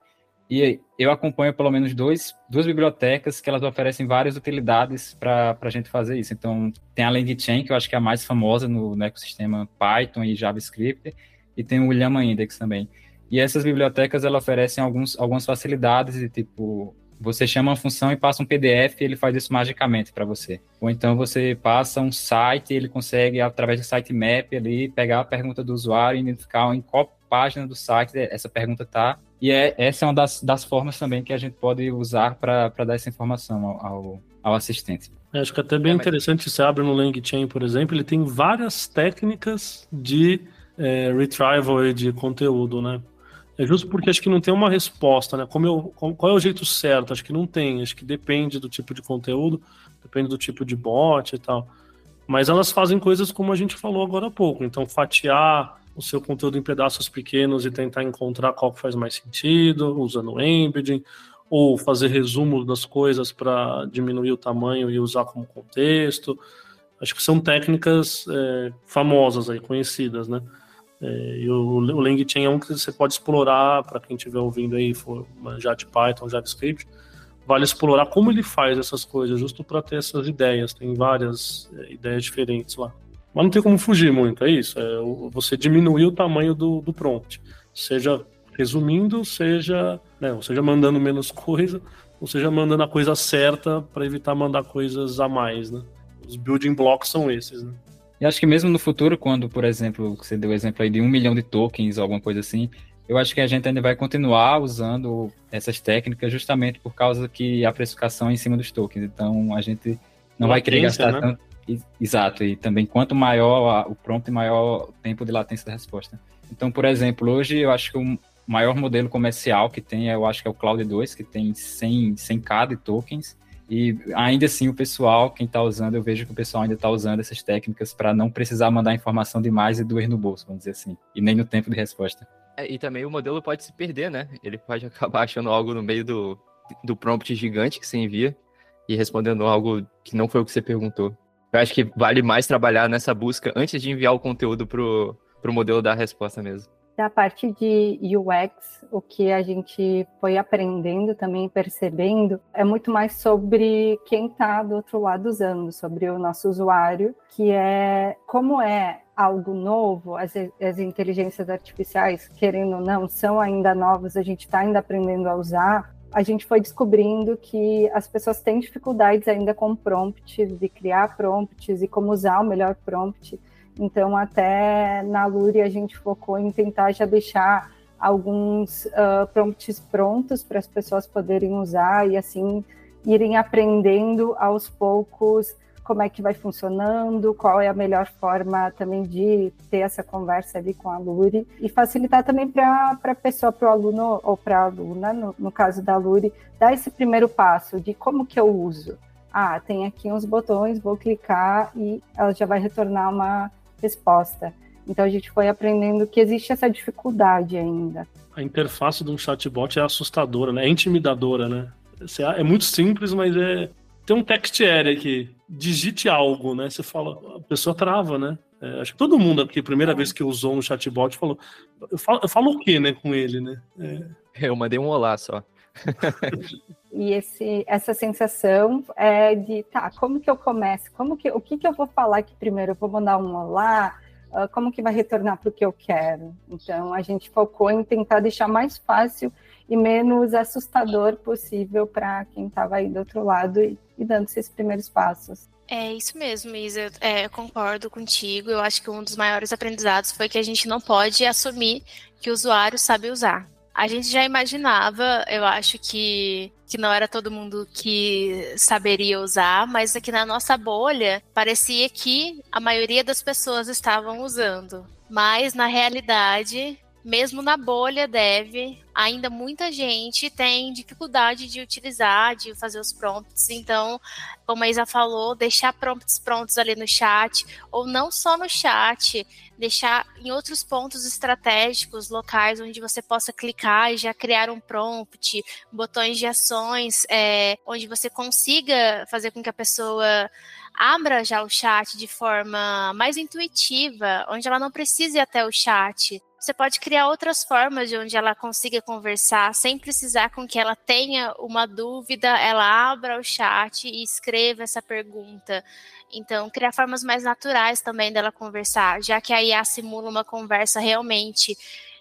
e eu acompanho pelo menos dois, duas bibliotecas que elas oferecem várias utilidades para a gente fazer isso. Então, tem a LangChain, que eu acho que é a mais famosa no, no ecossistema Python e JavaScript, e tem o Llama Index também. E essas bibliotecas, elas oferecem alguns, algumas facilidades de tipo você chama uma função e passa um PDF e ele faz isso magicamente para você. Ou então você passa um site e ele consegue, através do sitemap ali, pegar a pergunta do usuário e identificar em qual página do site essa pergunta está. E é, essa é uma das, das formas também que a gente pode usar para dar essa informação ao, ao, ao assistente. É, acho que é até bem é, interessante, mas... você abre no LangChain, por exemplo, ele tem várias técnicas de é, retrieval de conteúdo, né? É justo porque acho que não tem uma resposta, né? Como eu, qual é o jeito certo? Acho que não tem. Acho que depende do tipo de conteúdo, depende do tipo de bot e tal. Mas elas fazem coisas como a gente falou agora há pouco. Então, fatiar o seu conteúdo em pedaços pequenos e tentar encontrar qual que faz mais sentido, usando o embedding, ou fazer resumo das coisas para diminuir o tamanho e usar como contexto. Acho que são técnicas é, famosas aí, conhecidas, né? É, e o, o LangChain é um que você pode explorar, para quem estiver ouvindo aí, for já de Python, JavaScript, vale explorar como ele faz essas coisas, justo para ter essas ideias. Tem várias é, ideias diferentes lá. Mas não tem como fugir muito, é isso. É você diminuir o tamanho do, do prompt. Seja resumindo, seja, né, ou seja mandando menos coisa, ou seja mandando a coisa certa para evitar mandar coisas a mais, né? Os building blocks são esses, né? E acho que mesmo no futuro, quando, por exemplo, você deu o exemplo aí de um milhão de tokens ou alguma coisa assim, eu acho que a gente ainda vai continuar usando essas técnicas justamente por causa que a precificação é em cima dos tokens. Então a gente não vai querer gastar né? tanto. Exato, e também quanto maior o prompt, maior o tempo de latência da resposta. Então, por exemplo, hoje eu acho que o maior modelo comercial que tem, eu acho que é o Cloud 2, que tem 100, 100k de tokens, e ainda assim, o pessoal, quem está usando, eu vejo que o pessoal ainda está usando essas técnicas para não precisar mandar informação demais e doer no bolso, vamos dizer assim, e nem no tempo de resposta. É, e também o modelo pode se perder, né? Ele pode [LAUGHS] acabar achando algo no meio do, do prompt gigante que você envia e respondendo algo que não foi o que você perguntou. Eu acho que vale mais trabalhar nessa busca antes de enviar o conteúdo pro, pro modelo dar a resposta mesmo da parte de UX, o que a gente foi aprendendo também, percebendo, é muito mais sobre quem está do outro lado usando, sobre o nosso usuário, que é como é algo novo, as, as inteligências artificiais, querendo ou não, são ainda novas, a gente está ainda aprendendo a usar. A gente foi descobrindo que as pessoas têm dificuldades ainda com prompts, de criar prompts e como usar o melhor prompt. Então, até na Luri a gente focou em tentar já deixar alguns uh, prompts prontos para as pessoas poderem usar e assim irem aprendendo aos poucos como é que vai funcionando, qual é a melhor forma também de ter essa conversa ali com a Luri e facilitar também para a pessoa, para o aluno ou para a aluna, no, no caso da Luri, dar esse primeiro passo de como que eu uso. Ah, tem aqui uns botões, vou clicar e ela já vai retornar uma resposta. Então a gente foi aprendendo que existe essa dificuldade ainda. A interface de um chatbot é assustadora, né? É intimidadora, né? É muito simples, mas é tem um text area aqui, digite algo, né? Você fala, a pessoa trava, né? É, acho que todo mundo aqui, primeira vez que usou um chatbot, falou, eu falo, eu falo o quê, né, com ele, né? É... [LAUGHS] Eu mandei um olá só. [LAUGHS] e esse, essa sensação é de, tá, como que eu começo? Como que, o que que eu vou falar aqui primeiro? Eu vou mandar um olá? Uh, como que vai retornar para o que eu quero? Então, a gente focou em tentar deixar mais fácil e menos assustador possível para quem estava aí do outro lado e, e dando esses primeiros passos. É isso mesmo, Isa. É, eu concordo contigo. Eu acho que um dos maiores aprendizados foi que a gente não pode assumir que o usuário sabe usar. A gente já imaginava, eu acho que, que não era todo mundo que saberia usar, mas aqui na nossa bolha parecia que a maioria das pessoas estavam usando. Mas na realidade, mesmo na bolha dev, ainda muita gente tem dificuldade de utilizar, de fazer os prompts. Então, como a Isa falou, deixar prompts prontos ali no chat, ou não só no chat, deixar em outros pontos estratégicos, locais, onde você possa clicar e já criar um prompt, botões de ações, é, onde você consiga fazer com que a pessoa abra já o chat de forma mais intuitiva, onde ela não precise ir até o chat você pode criar outras formas de onde ela consiga conversar sem precisar com que ela tenha uma dúvida, ela abra o chat e escreva essa pergunta. Então, criar formas mais naturais também dela conversar, já que a IA simula uma conversa realmente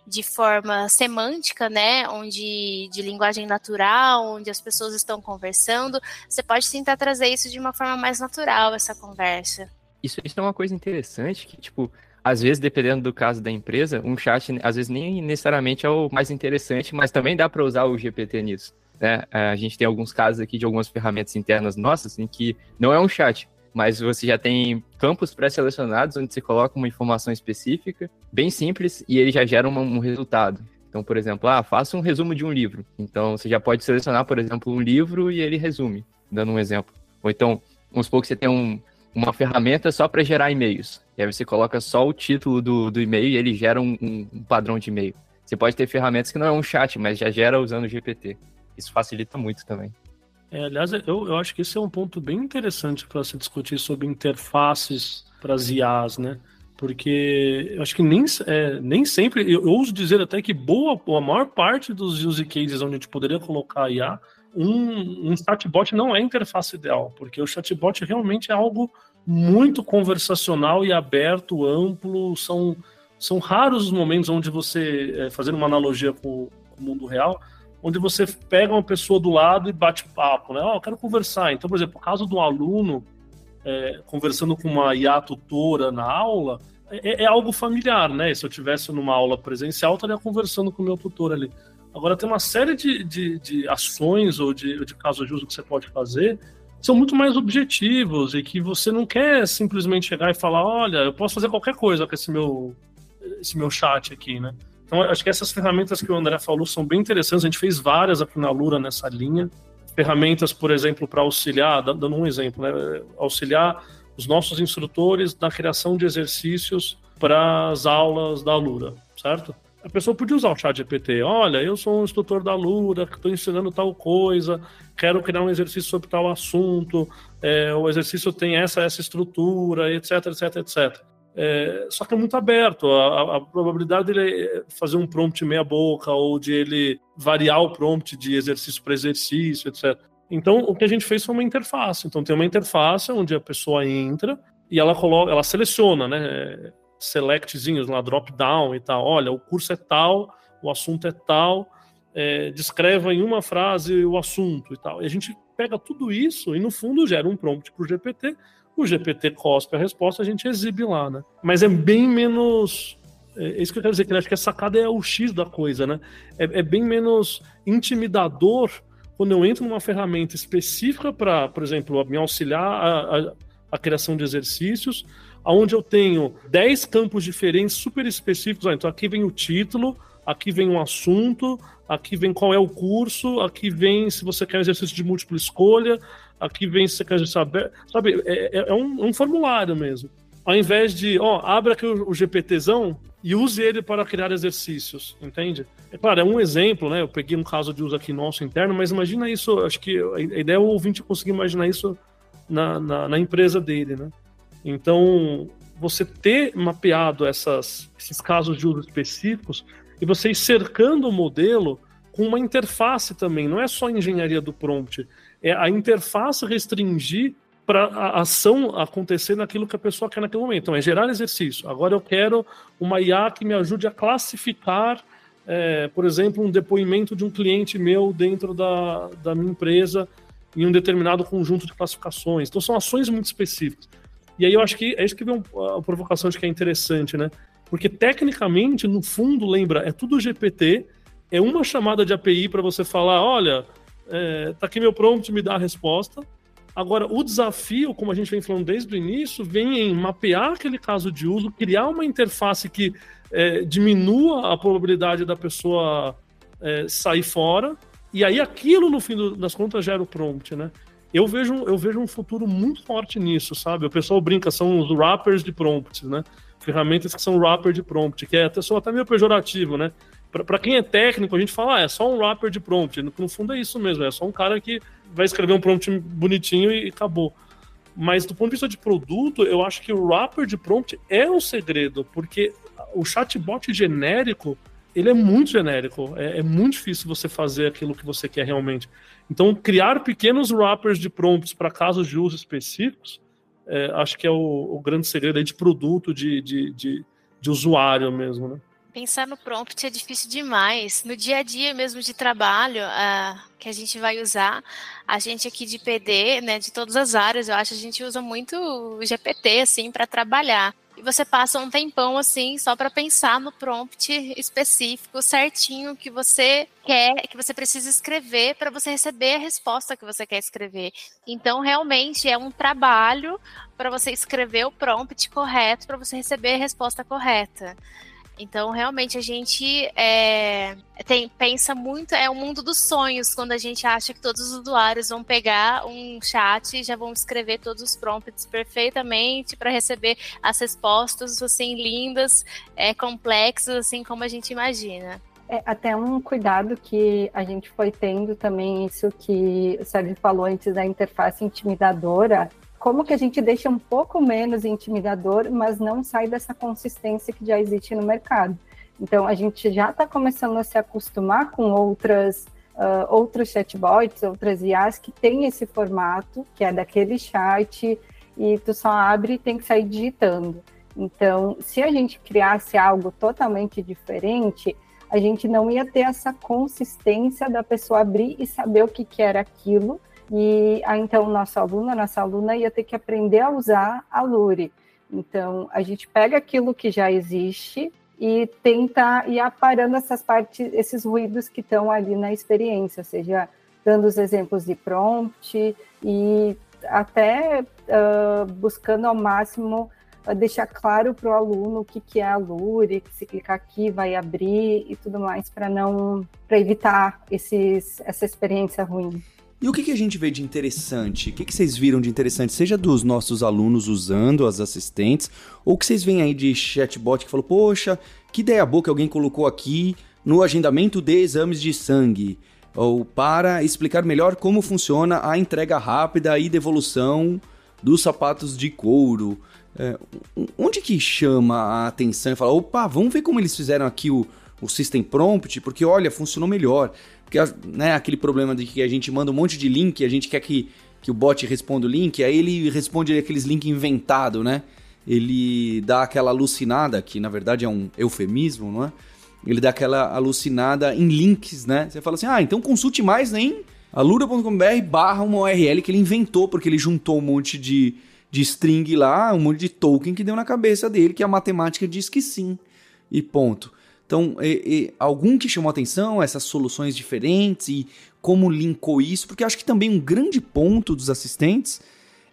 de forma semântica, né, onde de linguagem natural, onde as pessoas estão conversando, você pode tentar trazer isso de uma forma mais natural essa conversa. Isso, isso é uma coisa interessante que tipo às vezes, dependendo do caso da empresa, um chat, às vezes, nem necessariamente é o mais interessante, mas também dá para usar o GPT nisso. Né? É, a gente tem alguns casos aqui de algumas ferramentas internas nossas em que não é um chat, mas você já tem campos pré-selecionados onde você coloca uma informação específica, bem simples, e ele já gera um, um resultado. Então, por exemplo, ah, faça um resumo de um livro. Então, você já pode selecionar, por exemplo, um livro e ele resume, dando um exemplo. Ou então, vamos supor que você tem um, uma ferramenta só para gerar e-mails. E aí você coloca só o título do, do e-mail e ele gera um, um, padrão de e-mail. Você pode ter ferramentas que não é um chat, mas já gera usando o GPT. Isso facilita muito também. É, aliás, eu, eu acho que esse é um ponto bem interessante para se discutir sobre interfaces para as IAs, né? Porque eu acho que nem, é, nem sempre, eu, eu ouso dizer até que boa, a maior parte dos use cases onde a gente poderia colocar IA, um, um chatbot não é a interface ideal, porque o chatbot realmente é algo muito conversacional e aberto, amplo. São, são raros os momentos onde você, é, fazendo uma analogia com, com, o mundo real, onde você pega uma pessoa do lado e bate papo, né? Oh, eu quero conversar. Então, por exemplo, o caso do aluno é, conversando com uma IA tutora na aula, é, é, algo familiar, né? Se eu tivesse numa aula presencial, eu estaria conversando com o meu tutor ali. Agora, tem uma série de, de, de ações ou de, de casos de uso que você pode fazer são muito mais objetivos e que você não quer simplesmente chegar e falar, olha, eu posso fazer qualquer coisa com esse meu, esse meu chat aqui, né? Então, acho que essas ferramentas que o André falou são bem interessantes. A gente fez várias aqui na Lura nessa linha. Ferramentas, por exemplo, para auxiliar, dando um exemplo, né? auxiliar os nossos instrutores na criação de exercícios para as aulas da Lura, certo? A pessoa podia usar o chat GPT. Olha, eu sou um instrutor da Lura, estou ensinando tal coisa, quero criar um exercício sobre tal assunto, é, o exercício tem essa, essa estrutura, etc, etc, etc. É, só que é muito aberto. A, a, probabilidade dele fazer um prompt meia boca ou de ele variar o prompt de exercício para exercício, etc. Então, o que a gente fez foi uma interface. Então, tem uma interface onde a pessoa entra e ela coloca, ela seleciona, né? Selectzinhos lá, drop down e tal. Olha, o curso é tal, o assunto é tal, é, descreva em uma frase o assunto e tal. E a gente pega tudo isso e, no fundo, gera um prompt para o GPT. O GPT cospe a resposta, a gente exibe lá, né? Mas é bem menos. É, é isso que eu quero dizer, que eu acho que a sacada é o X da coisa, né? É, é bem menos intimidador quando eu entro numa ferramenta específica para, por exemplo, me auxiliar a, a, a, criação de exercícios, onde eu tenho 10 campos diferentes, super específicos. Então aqui vem o título, aqui vem um assunto, aqui vem qual é o curso, aqui vem se você quer exercício de múltipla escolha, aqui vem se você quer saber, sabe, é, é, é um, um, formulário mesmo. Ao invés de, ó, abra aqui o, o GPTzão e use ele para criar exercícios, entende? É claro, é um exemplo, né? Eu peguei um caso de uso aqui nosso interno, mas imagina isso, acho que a ideia é o ouvinte conseguir imaginar isso na, na, na empresa dele, né? Então, você ter mapeado essas, esses casos de uso específicos e você ir cercando o modelo com uma interface também. Não é só a engenharia do prompt, é a interface restringir para a ação acontecer naquilo que a pessoa quer naquele momento. Então, é gerar exercício. Agora eu quero uma IA que me ajude a classificar, é, por exemplo, um depoimento de um cliente meu dentro da, da minha empresa em um determinado conjunto de classificações. Então, são ações muito específicas. E aí eu acho que é isso que vem a provocação de que é interessante, né? Porque tecnicamente, no fundo, lembra, é tudo GPT, é uma chamada de API para você falar, olha, é, tá aqui meu prompt, me dá a resposta. Agora, o desafio, como a gente vem falando desde o início, vem em mapear aquele caso de uso, criar uma interface que é, diminua a probabilidade da pessoa é, sair fora, e aí aquilo, no fim das contas, gera o prompt, né? Eu vejo, eu vejo um futuro muito forte nisso, sabe? O pessoal brinca, são os wrappers de prompts, né? ferramentas que são wrapper de prompt, que é até, só até meio pejorativo, né? Para quem é técnico, a gente fala, ah, é só um wrapper de prompt. No, no, fundo é isso mesmo, é só um cara que vai escrever um prompt bonitinho e, e acabou. Mas do ponto de vista de produto, eu acho que o wrapper de prompt é um segredo, porque o chatbot genérico, ele é muito genérico. É, é, muito difícil você fazer aquilo que você quer realmente. Então, criar pequenos wrappers de prompts para casos de uso específicos é, acho que é o, o, grande segredo de produto, de, de, de, de usuário mesmo, né? Pensar no prompt é difícil demais. No dia a dia mesmo de trabalho uh, que a gente vai usar, a gente aqui de PD, né, de todas as áreas, eu acho a gente usa muito o GPT assim para trabalhar e você passa um tempão assim só para pensar no prompt específico certinho que você quer, que você precisa escrever para você receber a resposta que você quer escrever. Então, realmente é um trabalho para você escrever o prompt correto para você receber a resposta correta. Então, realmente, a gente é, tem, pensa muito, é o mundo dos sonhos, quando a gente acha que todos os usuários vão pegar um chat e já vão escrever todos os prompts perfeitamente para receber as respostas, assim, lindas, é, complexas, assim como a gente imagina. É até um cuidado que a gente foi tendo também, isso que o Sérgio falou antes da interface intimidadora, como que a gente deixa um pouco menos intimidador, mas não sai dessa consistência que já existe no mercado. Então, a gente já está começando a se acostumar com outras, uh, outros chatbots, outras IAs que têm esse formato, que é daquele chat, e tu só abre e tem que sair digitando. Então, se a gente criasse algo totalmente diferente, a gente não ia ter essa consistência da pessoa abrir e saber o que, que era aquilo, e aí, então, nosso aluno, a nossa aluna ia ter que aprender a usar a Lure. Então, a gente pega aquilo que já existe e tenta ir aparando essas partes, esses ruídos que estão ali na experiência, seja, dando os exemplos de prompt e até uh, buscando ao máximo deixar claro para o aluno o que, que é a Lure, que se clicar aqui vai abrir e tudo mais para não para evitar esses, essa experiência ruim. E o que, que a gente vê de interessante? O que, que vocês viram de interessante, seja dos nossos alunos usando as assistentes, ou que vocês veem aí de chatbot que falou, poxa, que ideia boa que alguém colocou aqui no agendamento de exames de sangue, ou para explicar melhor como funciona a entrega rápida e devolução dos sapatos de couro. É, onde que chama a atenção e fala, opa, vamos ver como eles fizeram aqui o, o System Prompt, porque olha, funcionou melhor. Porque, né, aquele problema de que a gente manda um monte de link, a gente quer que, que o bot responda o link, aí ele responde aqueles links inventados, né? Ele dá aquela alucinada, que na verdade é um eufemismo, não é? ele dá aquela alucinada em links, né? Você fala assim, ah, então consulte mais em alura.com.br barra uma URL que ele inventou, porque ele juntou um monte de, de string lá, um monte de token que deu na cabeça dele, que a matemática diz que sim, e ponto. Então, e, e, algum que chamou atenção, essas soluções diferentes e como linkou isso, porque acho que também um grande ponto dos assistentes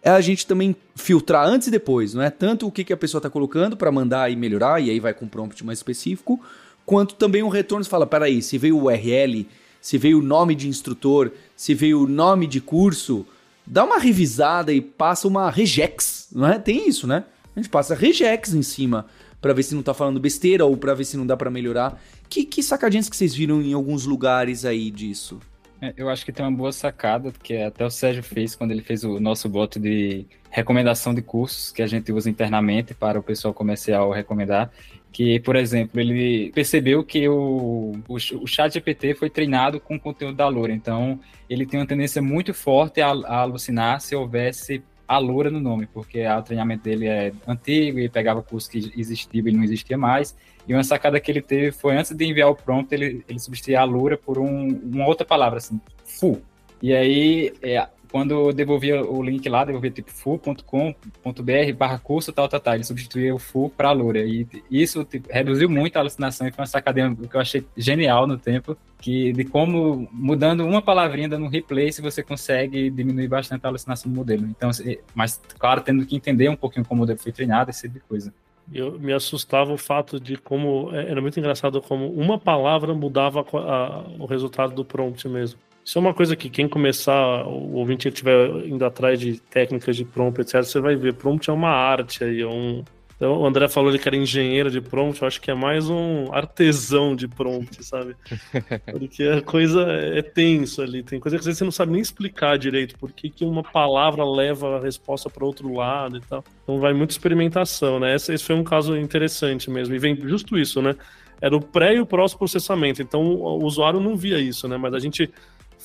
é a gente também filtrar antes e depois, não é tanto o que, que a pessoa está colocando para mandar e melhorar, e aí vai com um prompt mais específico, quanto também um retorno, você fala, peraí, se veio o URL, se veio o nome de instrutor, se veio o nome de curso, dá uma revisada e passa uma regex, não é? Tem isso, né? A gente passa regex em cima para ver se não tá falando besteira ou para ver se não dá para melhorar. Que, que sacadinhas que vocês viram em alguns lugares aí disso? É, eu acho que tem uma boa sacada, que até o Sérgio fez quando ele fez o nosso bot de recomendação de cursos que a gente usa internamente para o pessoal comercial recomendar. Que, por exemplo, ele percebeu que o, o, o chat GPT foi treinado com conteúdo da Loura, então ele tem uma tendência muito forte a, a alucinar se houvesse a Loura no nome, porque o treinamento dele é antigo e pegava curso que existia e não existia mais. E uma sacada que ele teve foi, antes de enviar o prompt, ele, ele substituía a Lura por um, uma outra palavra, assim, full. E aí, é, quando eu devolvia o link lá, devolvia tipo full.com.br barra curso tal, tal, tal. Ele substituía o full para a Lura. E isso tipo, reduziu muito a alucinação e foi uma sacada que eu achei genial no tempo, que de como, mudando uma palavrinha, dando um replace, você consegue diminuir bastante a alucinação do modelo. Então, mas, claro, tendo que entender um pouquinho como o modelo foi treinado, esse tipo de coisa. Eu me assustava o fato de como é, era muito engraçado como uma palavra mudava a, a, o resultado do prompt mesmo. Isso é uma coisa que quem começar, o ouvinte estiver indo atrás de técnicas de prompt, etc., você vai ver. Prompt é uma arte aí, é um, então, o André falou que era engenheiro de prompt, eu acho que é mais um artesão de prompt, sabe? [LAUGHS] Porque a coisa é tenso ali, tem coisa que às vezes você não sabe nem explicar direito por que, que uma palavra leva a resposta para outro lado e tal. Então vai muita experimentação, né? Esse, esse foi um caso interessante mesmo, e vem justo isso, né? Era o pré e o pós-processamento, então o usuário não via isso, né? Mas a gente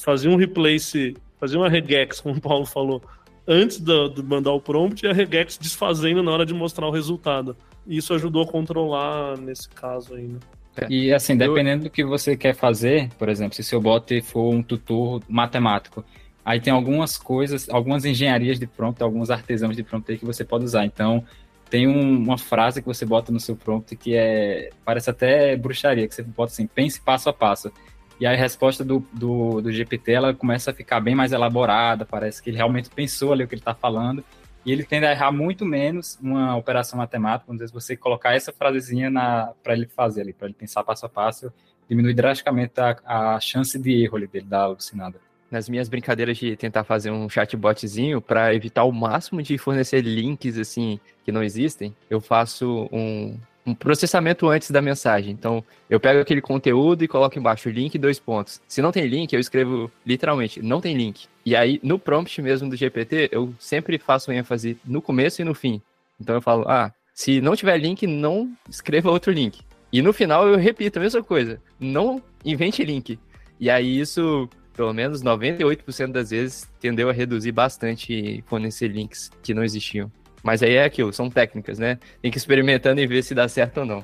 fazia um replace, fazia uma regex, como o Paulo falou, antes de mandar o prompt e a regex desfazendo na hora de mostrar o resultado. E isso ajudou a controlar nesse caso ainda. É. E assim, dependendo do que você quer fazer, por exemplo, se seu bot for um tutor matemático, aí tem algumas coisas, algumas engenharias de prompt, alguns artesãos de prompt aí que você pode usar. Então, tem um, uma frase que você bota no seu prompt que é parece até bruxaria, que você bota assim, pense passo a passo. E a resposta do, do, do GPT ela começa a ficar bem mais elaborada, parece que ele realmente pensou ali o que ele está falando. E ele tende a errar muito menos uma operação matemática, às vezes você colocar essa frasezinha para ele fazer ali, para ele pensar passo a passo, diminui drasticamente a, a chance de erro ali dele dar alucinada nas minhas brincadeiras de tentar fazer um chatbotzinho para evitar o máximo de fornecer links assim que não existem, eu faço um, um processamento antes da mensagem. Então, eu pego aquele conteúdo e coloco embaixo link dois pontos. Se não tem link, eu escrevo literalmente, não tem link. E aí, no prompt mesmo do GPT, eu sempre faço ênfase no começo e no fim. Então eu falo, ah, se não tiver link, não escreva outro link. E no final eu repito a mesma coisa, não invente link. E aí isso, pelo menos 98% das vezes, tendeu a reduzir bastante fornecer links que não existiam. Mas aí é aquilo, são técnicas, né? Tem que ir experimentando e ver se dá certo ou não.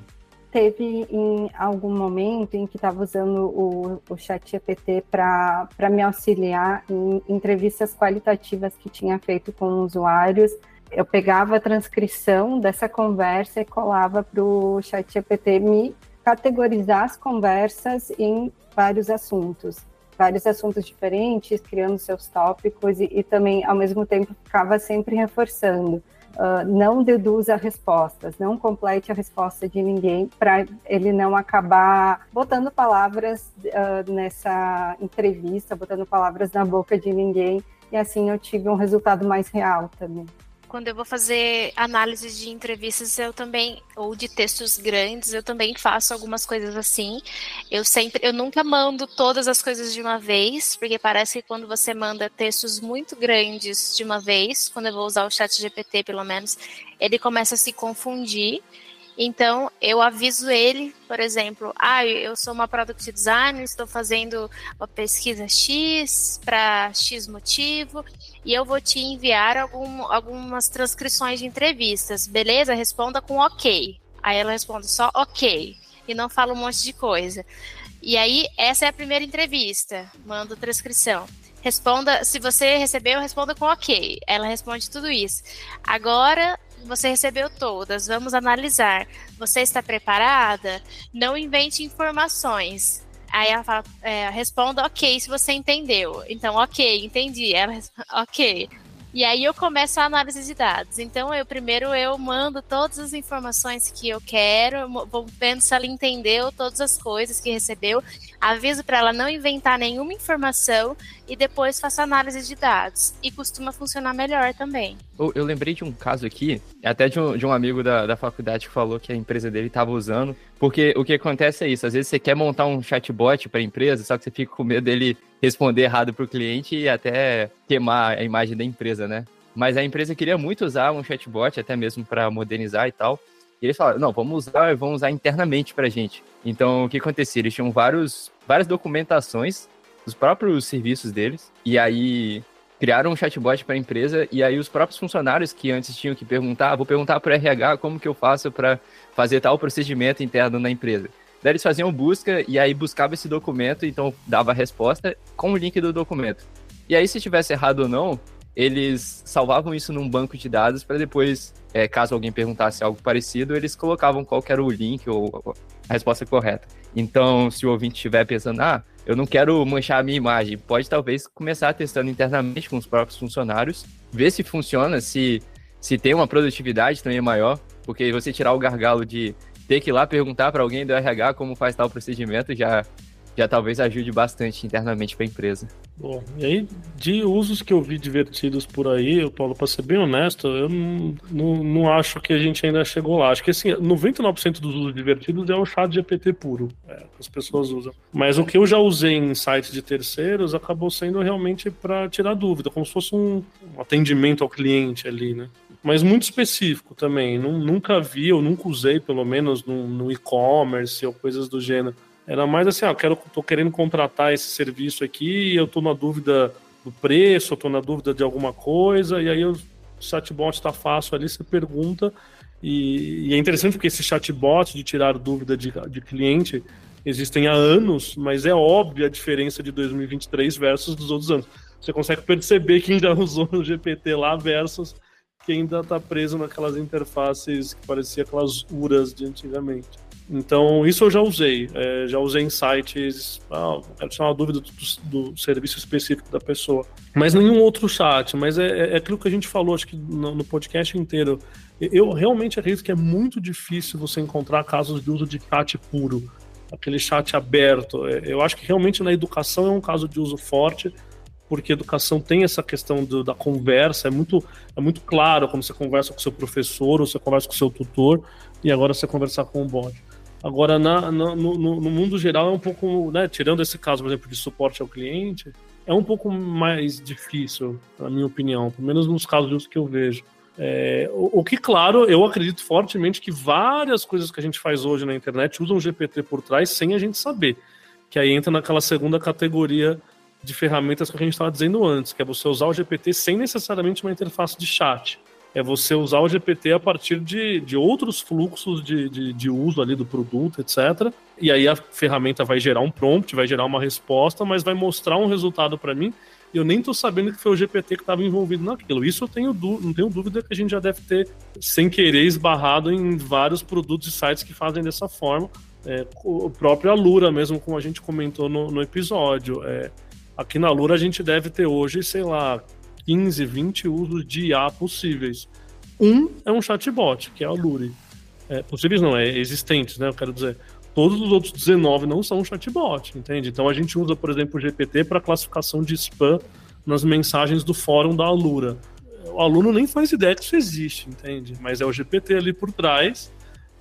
Teve em algum momento em que estava usando o, o chat GPT para me auxiliar em entrevistas qualitativas que tinha feito com usuários. Eu pegava a transcrição dessa conversa e colava para o chat GPT me categorizar as conversas em vários assuntos vários assuntos diferentes, criando seus tópicos e, e, também, ao mesmo tempo, ficava sempre reforçando uh, não deduza respostas, não complete a resposta de ninguém para ele não acabar botando palavras uh, nessa entrevista, botando palavras na boca de ninguém. E assim eu tive um resultado mais real também quando eu vou fazer análises de entrevistas, eu também, ou de textos grandes, eu também faço algumas coisas assim. Eu sempre, eu nunca mando todas as coisas de uma vez, porque parece que quando você manda textos muito grandes de uma vez, quando eu vou usar o chat GPT pelo menos, ele começa a se confundir então, eu aviso ele, por exemplo, ah, eu sou uma product designer, estou fazendo uma pesquisa X para X motivo, e eu vou te enviar algum, algumas transcrições de entrevistas. Beleza? Responda com OK. Aí ela responde só OK. e não fala um monte de coisa. E aí, essa é a primeira entrevista. Mando transcrição. Responda, se você recebeu, responda com ok. Ela responde tudo isso. Agora, você recebeu todas, vamos analisar. Você está preparada? Não invente informações. Aí ela fala, é, responda ok se você entendeu. Então, ok, entendi. Ela, ok. E aí eu começo a análise de dados. Então, eu primeiro eu mando todas as informações que eu quero, vou vendo se ela entendeu todas as coisas que recebeu, aviso para ela não inventar nenhuma informação e depois faço análise de dados. E costuma funcionar melhor também. Eu, eu lembrei de um caso aqui, até de um, de um amigo da, da faculdade que falou que a empresa dele estava usando, porque o que acontece é isso, às vezes você quer montar um chatbot para a empresa, só que você fica com medo dele responder errado para o cliente e até queimar a imagem da empresa, né? Mas a empresa queria muito usar um chatbot, até mesmo para modernizar e tal. E eles falaram, não, vamos usar, vamos usar internamente para gente. Então, o que acontecia? Eles tinham vários, várias documentações dos próprios serviços deles. E aí criaram um chatbot para a empresa e aí os próprios funcionários que antes tinham que perguntar, ah, vou perguntar para o RH como que eu faço para fazer tal procedimento interno na empresa. Daí eles faziam busca e aí buscava esse documento, então dava a resposta com o link do documento. E aí, se tivesse errado ou não, eles salvavam isso num banco de dados para depois, é, caso alguém perguntasse algo parecido, eles colocavam qual era o link ou a resposta correta. Então, se o ouvinte estiver pensando, ah, eu não quero manchar a minha imagem, pode talvez começar testando internamente com os próprios funcionários, ver se funciona, se, se tem uma produtividade também maior, porque você tirar o gargalo de ter que ir lá perguntar para alguém do RH como faz tal procedimento já, já talvez ajude bastante internamente para a empresa. Bom, e aí, de usos que eu vi divertidos por aí, Paulo, para ser bem honesto, eu não, não, não, acho que a gente ainda chegou lá. Acho que assim, 99% dos usos divertidos é o chat GPT puro, é, que as pessoas usam. Mas o que eu já usei em sites de terceiros acabou sendo realmente para tirar dúvida, como se fosse um, atendimento ao cliente ali, né? mas muito específico também. Nunca vi, ou nunca usei, pelo menos no, no e-commerce ou coisas do gênero. Era mais assim, ah, quero, tô querendo contratar esse serviço aqui, eu tô na dúvida do preço, eu tô na dúvida de alguma coisa, e aí o chatbot está fácil ali, você pergunta. E, e, é interessante porque esse chatbot de tirar dúvida de, de cliente existem há anos, mas é óbvia a diferença de 2023 versus dos outros anos. Você consegue perceber quem já [LAUGHS] usou o GPT lá versus que ainda está preso naquelas interfaces que parecia aquelas URAs de antigamente. Então, isso eu já usei. É, já usei em sites. Ah, quero tirar uma dúvida do, do, serviço específico da pessoa. Mas nenhum outro chat. Mas é, é, é aquilo que a gente falou, acho que no, no, podcast inteiro. Eu realmente acredito que é muito difícil você encontrar casos de uso de chat puro. Aquele chat aberto. É, eu acho que realmente na educação é um caso de uso forte porque educação tem essa questão do, da conversa, é muito, é muito claro quando você conversa com seu professor ou você conversa com seu tutor, e agora você conversar com o bot. Agora, na, na no, no, mundo geral, é um pouco, né, tirando esse caso, por exemplo, de suporte ao cliente, é um pouco mais difícil, na minha opinião, pelo menos nos casos que eu vejo. É, o, o, que, claro, eu acredito fortemente que várias coisas que a gente faz hoje na internet usam GPT por trás sem a gente saber. Que aí entra naquela segunda categoria de ferramentas que a gente estava dizendo antes, que é você usar o GPT sem necessariamente uma interface de chat. É você usar o GPT a partir de, de outros fluxos de, de, de uso ali do produto, etc. E aí a ferramenta vai gerar um prompt, vai gerar uma resposta, mas vai mostrar um resultado para mim e eu nem estou sabendo que foi o GPT que estava envolvido naquilo. Isso eu tenho não tenho dúvida que a gente já deve ter, sem querer, esbarrado em vários produtos e sites que fazem dessa forma. É, o próprio Alura, mesmo como a gente comentou no, no episódio. É, Aqui na Lura a gente deve ter hoje, sei lá, 15, 20 usos de IA possíveis. Um é um chatbot, que é a Lure. É, possíveis não, é existentes, né? Eu quero dizer. Todos os outros 19 não são chatbot, entende? Então a gente usa, por exemplo, o GPT para classificação de spam nas mensagens do fórum da Alura. O aluno nem faz ideia que isso existe, entende? Mas é o GPT ali por trás,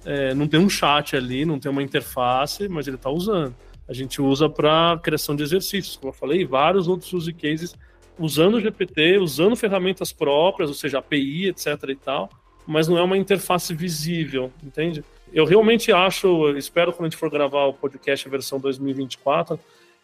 é, não tem um chat ali, não tem uma interface, mas ele está usando a gente usa para criação de exercícios, como eu falei, vários outros use cases usando o GPT, usando ferramentas próprias, ou seja, API, etc e tal, mas não é uma interface visível, entende? Eu realmente acho, espero quando a gente for gravar o podcast versão 2024,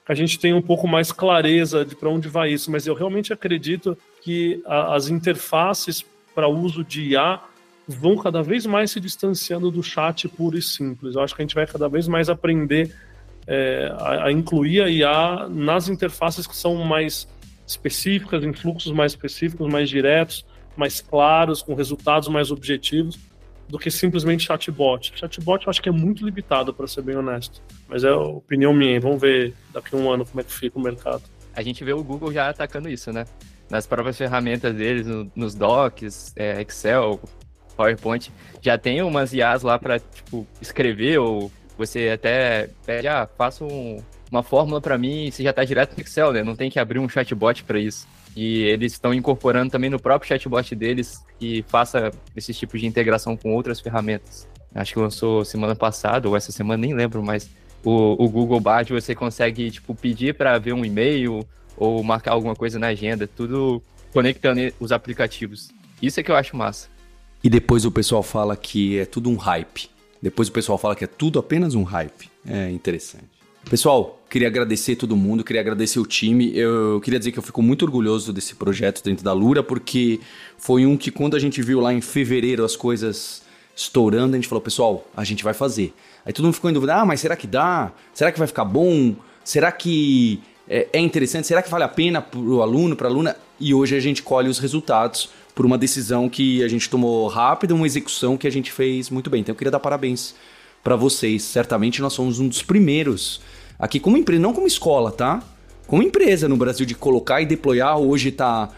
que a gente tenha um pouco mais clareza de para onde vai isso, mas eu realmente acredito que a, as interfaces para uso de IA vão cada vez mais se distanciando do chat puro e simples. Eu acho que a gente vai cada vez mais aprender é, a, a, incluir a IA nas interfaces que são mais específicas, em fluxos mais específicos, mais diretos, mais claros, com resultados mais objetivos, do que simplesmente chatbot. Chatbot eu acho que é muito limitado, para ser bem honesto. Mas é opinião minha. Vamos ver daqui a um ano como é que fica o mercado. A gente vê o Google já atacando isso, né? Nas próprias ferramentas deles, no, nos docs, é, Excel, PowerPoint, já tem umas IAs lá para tipo, escrever ou você até pede, ah, faça um, uma fórmula para mim você já está direto no Excel, né? Não tem que abrir um chatbot para isso. E eles estão incorporando também no próprio chatbot deles que faça esses tipos de integração com outras ferramentas. Acho que lançou semana passada, ou essa semana, nem lembro, mas o, o Google Bard você consegue tipo, pedir para ver um e-mail ou marcar alguma coisa na agenda, tudo conectando os aplicativos. Isso é que eu acho massa. E depois o pessoal fala que é tudo um hype. Depois o pessoal fala que é tudo apenas um hype. É interessante. Pessoal, queria agradecer todo mundo, queria agradecer o time. Eu queria dizer que eu fico muito orgulhoso desse projeto dentro da Lura, porque foi um que quando a gente viu lá em fevereiro as coisas estourando, a gente falou, pessoal, a gente vai fazer. Aí todo mundo ficou em dúvida, ah, mas será que dá? Será que vai ficar bom? Será que é, é interessante? Será que vale a pena para o aluno, para a aluna? E hoje a gente colhe os resultados por uma decisão que a gente tomou rápida, uma execução que a gente fez muito bem. Então eu queria dar parabéns para vocês. Certamente nós somos um dos primeiros aqui como empresa, não como escola, tá? Como empresa no Brasil de colocar e deployar. Hoje tá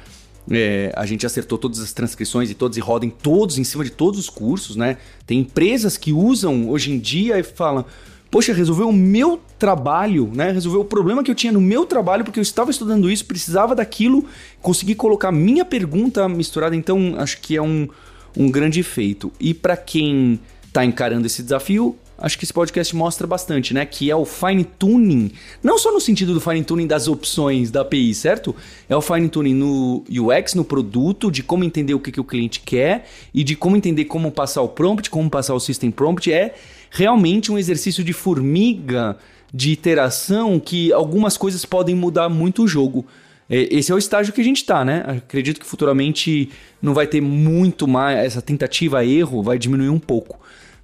é, a gente acertou todas as transcrições e todos e rodem todos em cima de todos os cursos, né? Tem empresas que usam hoje em dia e falam: poxa, resolveu o meu trabalho, né? Resolveu o problema que eu tinha no meu trabalho, porque eu estava estudando isso, precisava daquilo, consegui colocar minha pergunta misturada, então acho que é um, um grande feito. E para quem está encarando esse desafio, acho que esse podcast mostra bastante, né? Que é o fine tuning, não só no sentido do fine tuning das opções da API, certo? É o fine tuning no UX, no produto, de como entender o que, que o cliente quer e de como entender como passar o prompt, como passar o system prompt. É realmente um exercício de formiga de iteração que algumas coisas podem mudar muito o jogo. É, esse é o estágio que a gente está, né? Acredito que futuramente não vai ter muito mais. Essa tentativa erro vai diminuir um pouco.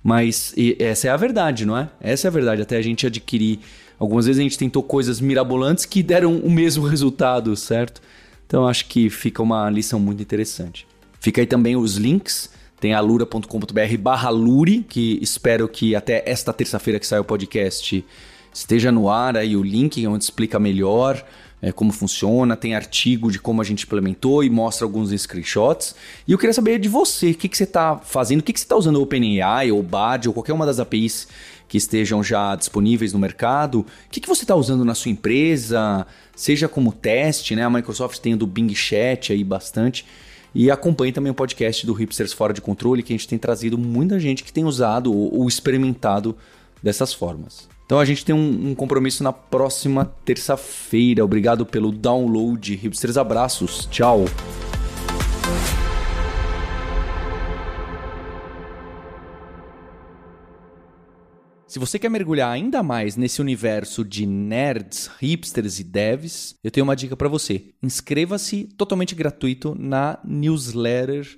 Mas essa é a verdade, não é? Essa é a verdade. Até a gente adquirir. Algumas vezes a gente tentou coisas mirabolantes que deram o mesmo [LAUGHS] resultado, certo? Então acho que fica uma lição muito interessante. Fica aí também os links tem alura.com.br barra lure, que espero que até esta terça-feira que sai o podcast esteja no ar aí o link onde explica melhor é, como funciona, tem artigo de como a gente implementou e mostra alguns screenshots. E eu queria saber de você, o que, que você está fazendo, o que, que você está usando OpenAI ou BAD ou qualquer uma das APIs que estejam já disponíveis no mercado. O que, que você está usando na sua empresa, seja como teste, né? A Microsoft tem o do Bing Chat aí bastante. E acompanhe também o podcast do Hipsters Fora de Controle, que a gente tem trazido muita gente que tem usado ou experimentado dessas formas. Então a gente tem um, um compromisso na próxima terça-feira. Obrigado pelo download. Hipsters, abraços. Tchau. Se você quer mergulhar ainda mais nesse universo de nerds, hipsters e devs, eu tenho uma dica para você. Inscreva-se totalmente gratuito na newsletter